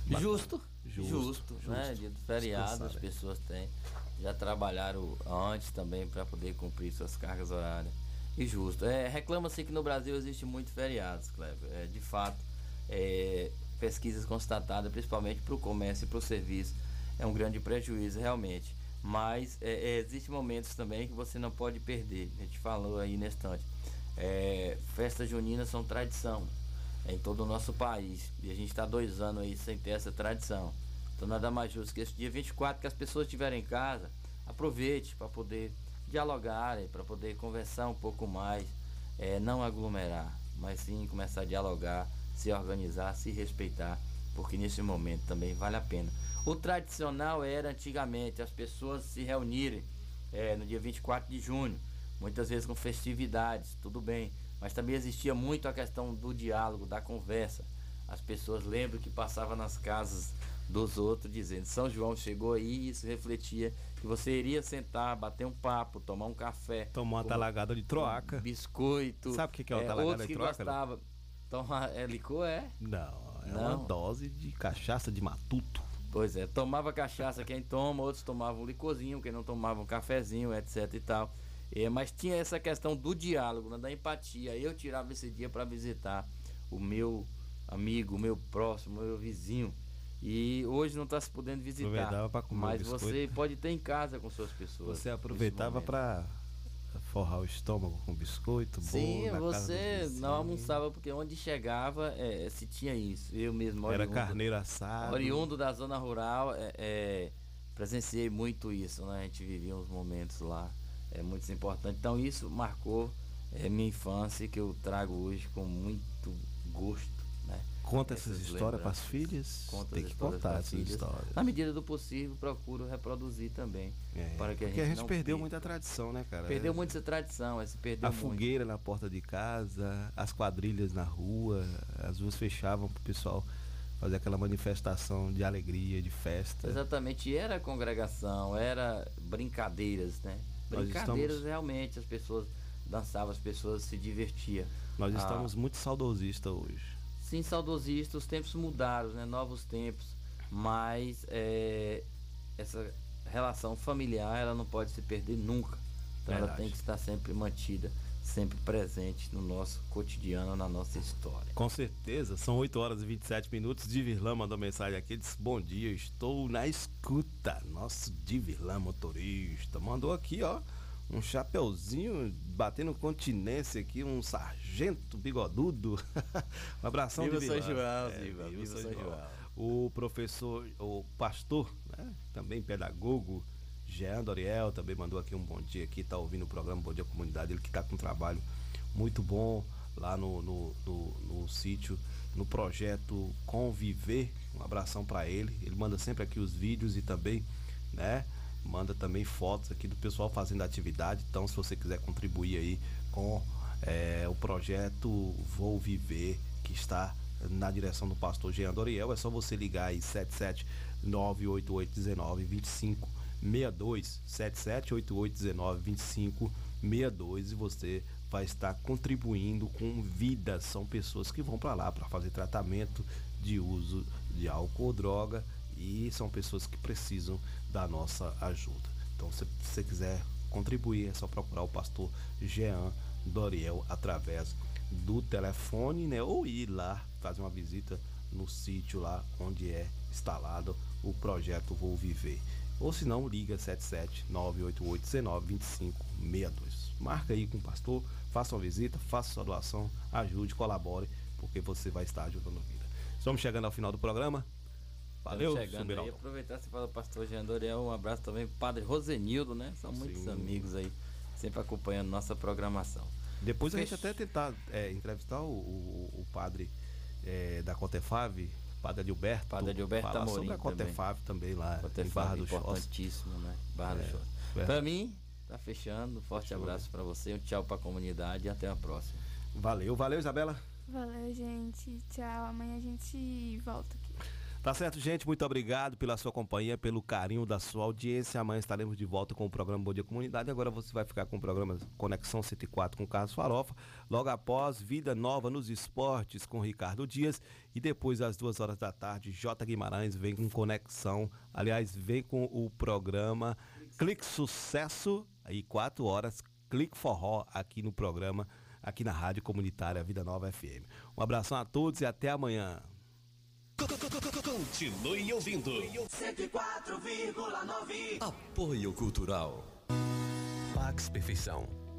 Bacana. Justo, Justo, justo, né? justo. Dia do feriado, as né? pessoas têm. Já trabalharam antes também para poder cumprir suas cargas horárias. E justo. É, Reclama-se que no Brasil existe muito feriados, Kleber. É, de fato, é, pesquisas constatadas, principalmente para o comércio e para o serviço, é um grande prejuízo realmente. Mas é, é, existem momentos também que você não pode perder. A gente falou aí nesse instante. É, festas juninas são tradição em todo o nosso país. E a gente está dois anos aí sem ter essa tradição. Então nada mais justo que esse dia 24 que as pessoas estiverem em casa, aproveite para poder dialogar, para poder conversar um pouco mais, é, não aglomerar, mas sim começar a dialogar, se organizar, se respeitar, porque nesse momento também vale a pena. O tradicional era antigamente as pessoas se reunirem é, no dia 24 de junho, muitas vezes com festividades, tudo bem, mas também existia muito a questão do diálogo, da conversa. As pessoas lembram que passava nas casas dos outros dizendo São João chegou aí e isso refletia que você iria sentar, bater um papo, tomar um café. Tomar uma talagada de troaca. Um biscoito. Sabe o que é uma é, talagada de troaca? gostava. Tomar é licor, é? Não, é Não. uma dose de cachaça de matuto. Pois é, tomava cachaça quem toma, outros tomavam um licorzinho, quem não tomava um cafezinho, etc e tal. É, mas tinha essa questão do diálogo, né, da empatia. Eu tirava esse dia para visitar o meu amigo, o meu próximo, o meu vizinho. E hoje não está se podendo visitar. Aproveitava pra comer mas biscoito. você pode ter em casa com suas pessoas. Você aproveitava para forrar o estômago com biscoito, Sim, você não almoçava, porque onde chegava é, se tinha isso. Eu mesmo, Era oriundo- carneiro assado. Oriundo da zona rural, é, é, presenciei muito isso, né? A gente vivia uns momentos lá é, muito importantes. Então isso marcou é, minha infância que eu trago hoje com muito gosto. Conta essas histórias para as filhas. Conta Tem que contar essas filhas. histórias. Na medida do possível, procuro reproduzir também. para que a Porque gente, a gente não perdeu perca. muita tradição, né, cara? Perdeu É- muito essa tradição, essa perdeu a muito. fogueira na porta de casa, as quadrilhas na rua, as ruas fechavam pro pessoal fazer aquela manifestação de alegria, de festa. Exatamente, e era congregação, era brincadeiras, né? Brincadeiras estamos- realmente, as pessoas dançavam, as pessoas se divertiam. Nós Ah, estamos muito saudosistas hoje. Sim, saudosistas, os tempos mudaram, né? Novos tempos, mas é, essa relação familiar ela não pode se perder nunca. Então ela Verdade. tem que estar sempre mantida, sempre presente no nosso cotidiano, na nossa história. Com certeza, são 8 horas e 27 minutos. Divirlã mandou mensagem aqui, disse: Bom dia, estou na escuta. Nosso Divirlã motorista mandou aqui, ó, um chapeuzinho batendo continência aqui, um sargento bigodudo. *laughs* um abração, Viva Divirlã. São João, É, viva, viva viva São São João. João. O professor, o pastor, né, também pedagogo, Jean Doriel, também mandou aqui um bom dia aqui, tá ouvindo o programa Bom Dia Comunidade, ele que tá com um trabalho muito bom lá no, no, no, no sítio, no projeto Conviver. Um abração para ele. Ele manda sempre aqui os vídeos e também, né? Manda também fotos aqui do pessoal fazendo atividade. Então, se você quiser contribuir aí com é, o projeto Vou Viver, que está na direção do pastor Jean Doriel, é só você ligar aí 77 988 19 25 62 77 88 19 25 62 e você vai estar contribuindo com vidas. São pessoas que vão para lá para fazer tratamento de uso de álcool ou droga e são pessoas que precisam da nossa ajuda. Então, se você quiser contribuir, é só procurar o pastor Jean Doriel através do telefone, né? Ou ir lá fazer uma visita no sítio lá onde é instalado o projeto Vou Viver. Ou se não, liga 77 988 19 25 62. Marca aí com o pastor, faça uma visita, faça sua doação, ajude, colabore, porque você vai estar ajudando a vida. Estamos chegando ao final do programa. Valeu, chegando aí, aproveitar você fala do pastor Jean Doriel, um abraço também pro padre Rosenildo, né? São muitos Sim. amigos aí, sempre acompanhando nossa programação. Depois a gente Fech- até tentar é, entrevistar o, o- o padre é, da Cotefave, padre Adilberto. Padre Adilberto falar Amorim sobre a Cotefave também, lá em Cotefave, Barra do importantíssimo, né? Barra do É, Choça. verdade. Pra mim, tá fechando. Um forte Show. abraço pra você, um tchau pra comunidade e até a próxima. Valeu, valeu, Isabela. Valeu, gente. Tchau. Amanhã a gente volta aqui. Tá certo, gente. Muito obrigado pela sua companhia, pelo carinho da sua audiência. Amanhã estaremos de volta com o programa Bom Dia Comunidade. Agora você vai ficar com o programa Conexão 104 com Carlos Farofa. Logo após, Vida Nova nos Esportes com Ricardo Dias. E depois, às duas horas da tarde, J. Guimarães vem com Conexão. Aliás, vem com o programa Clique Sucesso. Aí, quatro horas, Clique Forró aqui no programa, aqui na Rádio Comunitária Vida Nova FM. Um abração a todos e até amanhã. Continue ouvindo. 104,9. Apoio Cultural. Pax Perfeição.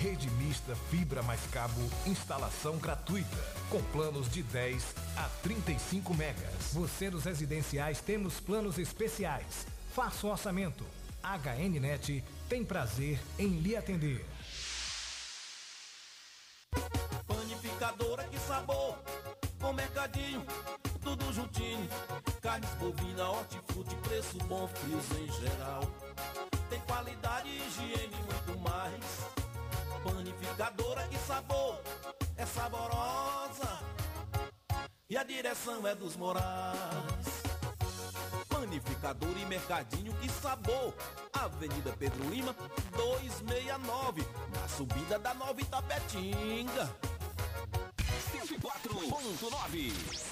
Rede mista fibra mais cabo, instalação gratuita, com planos de 10 a 35 megas. Você dos residenciais temos planos especiais. Faça o orçamento. HNnet tem prazer em lhe atender. Panificadora, que sabor! Com mercadinho, tudo juntinho. Carnes bovina, hortifruti, preço bom, frios em geral. Tem qualidade, higiene muito mais. Panificadora, que sabor! É saborosa! E a direção é dos Morais. Panificador e mercadinho, que sabor! Avenida Pedro Lima, 269, na subida da Nova Itapetinga. 104.9.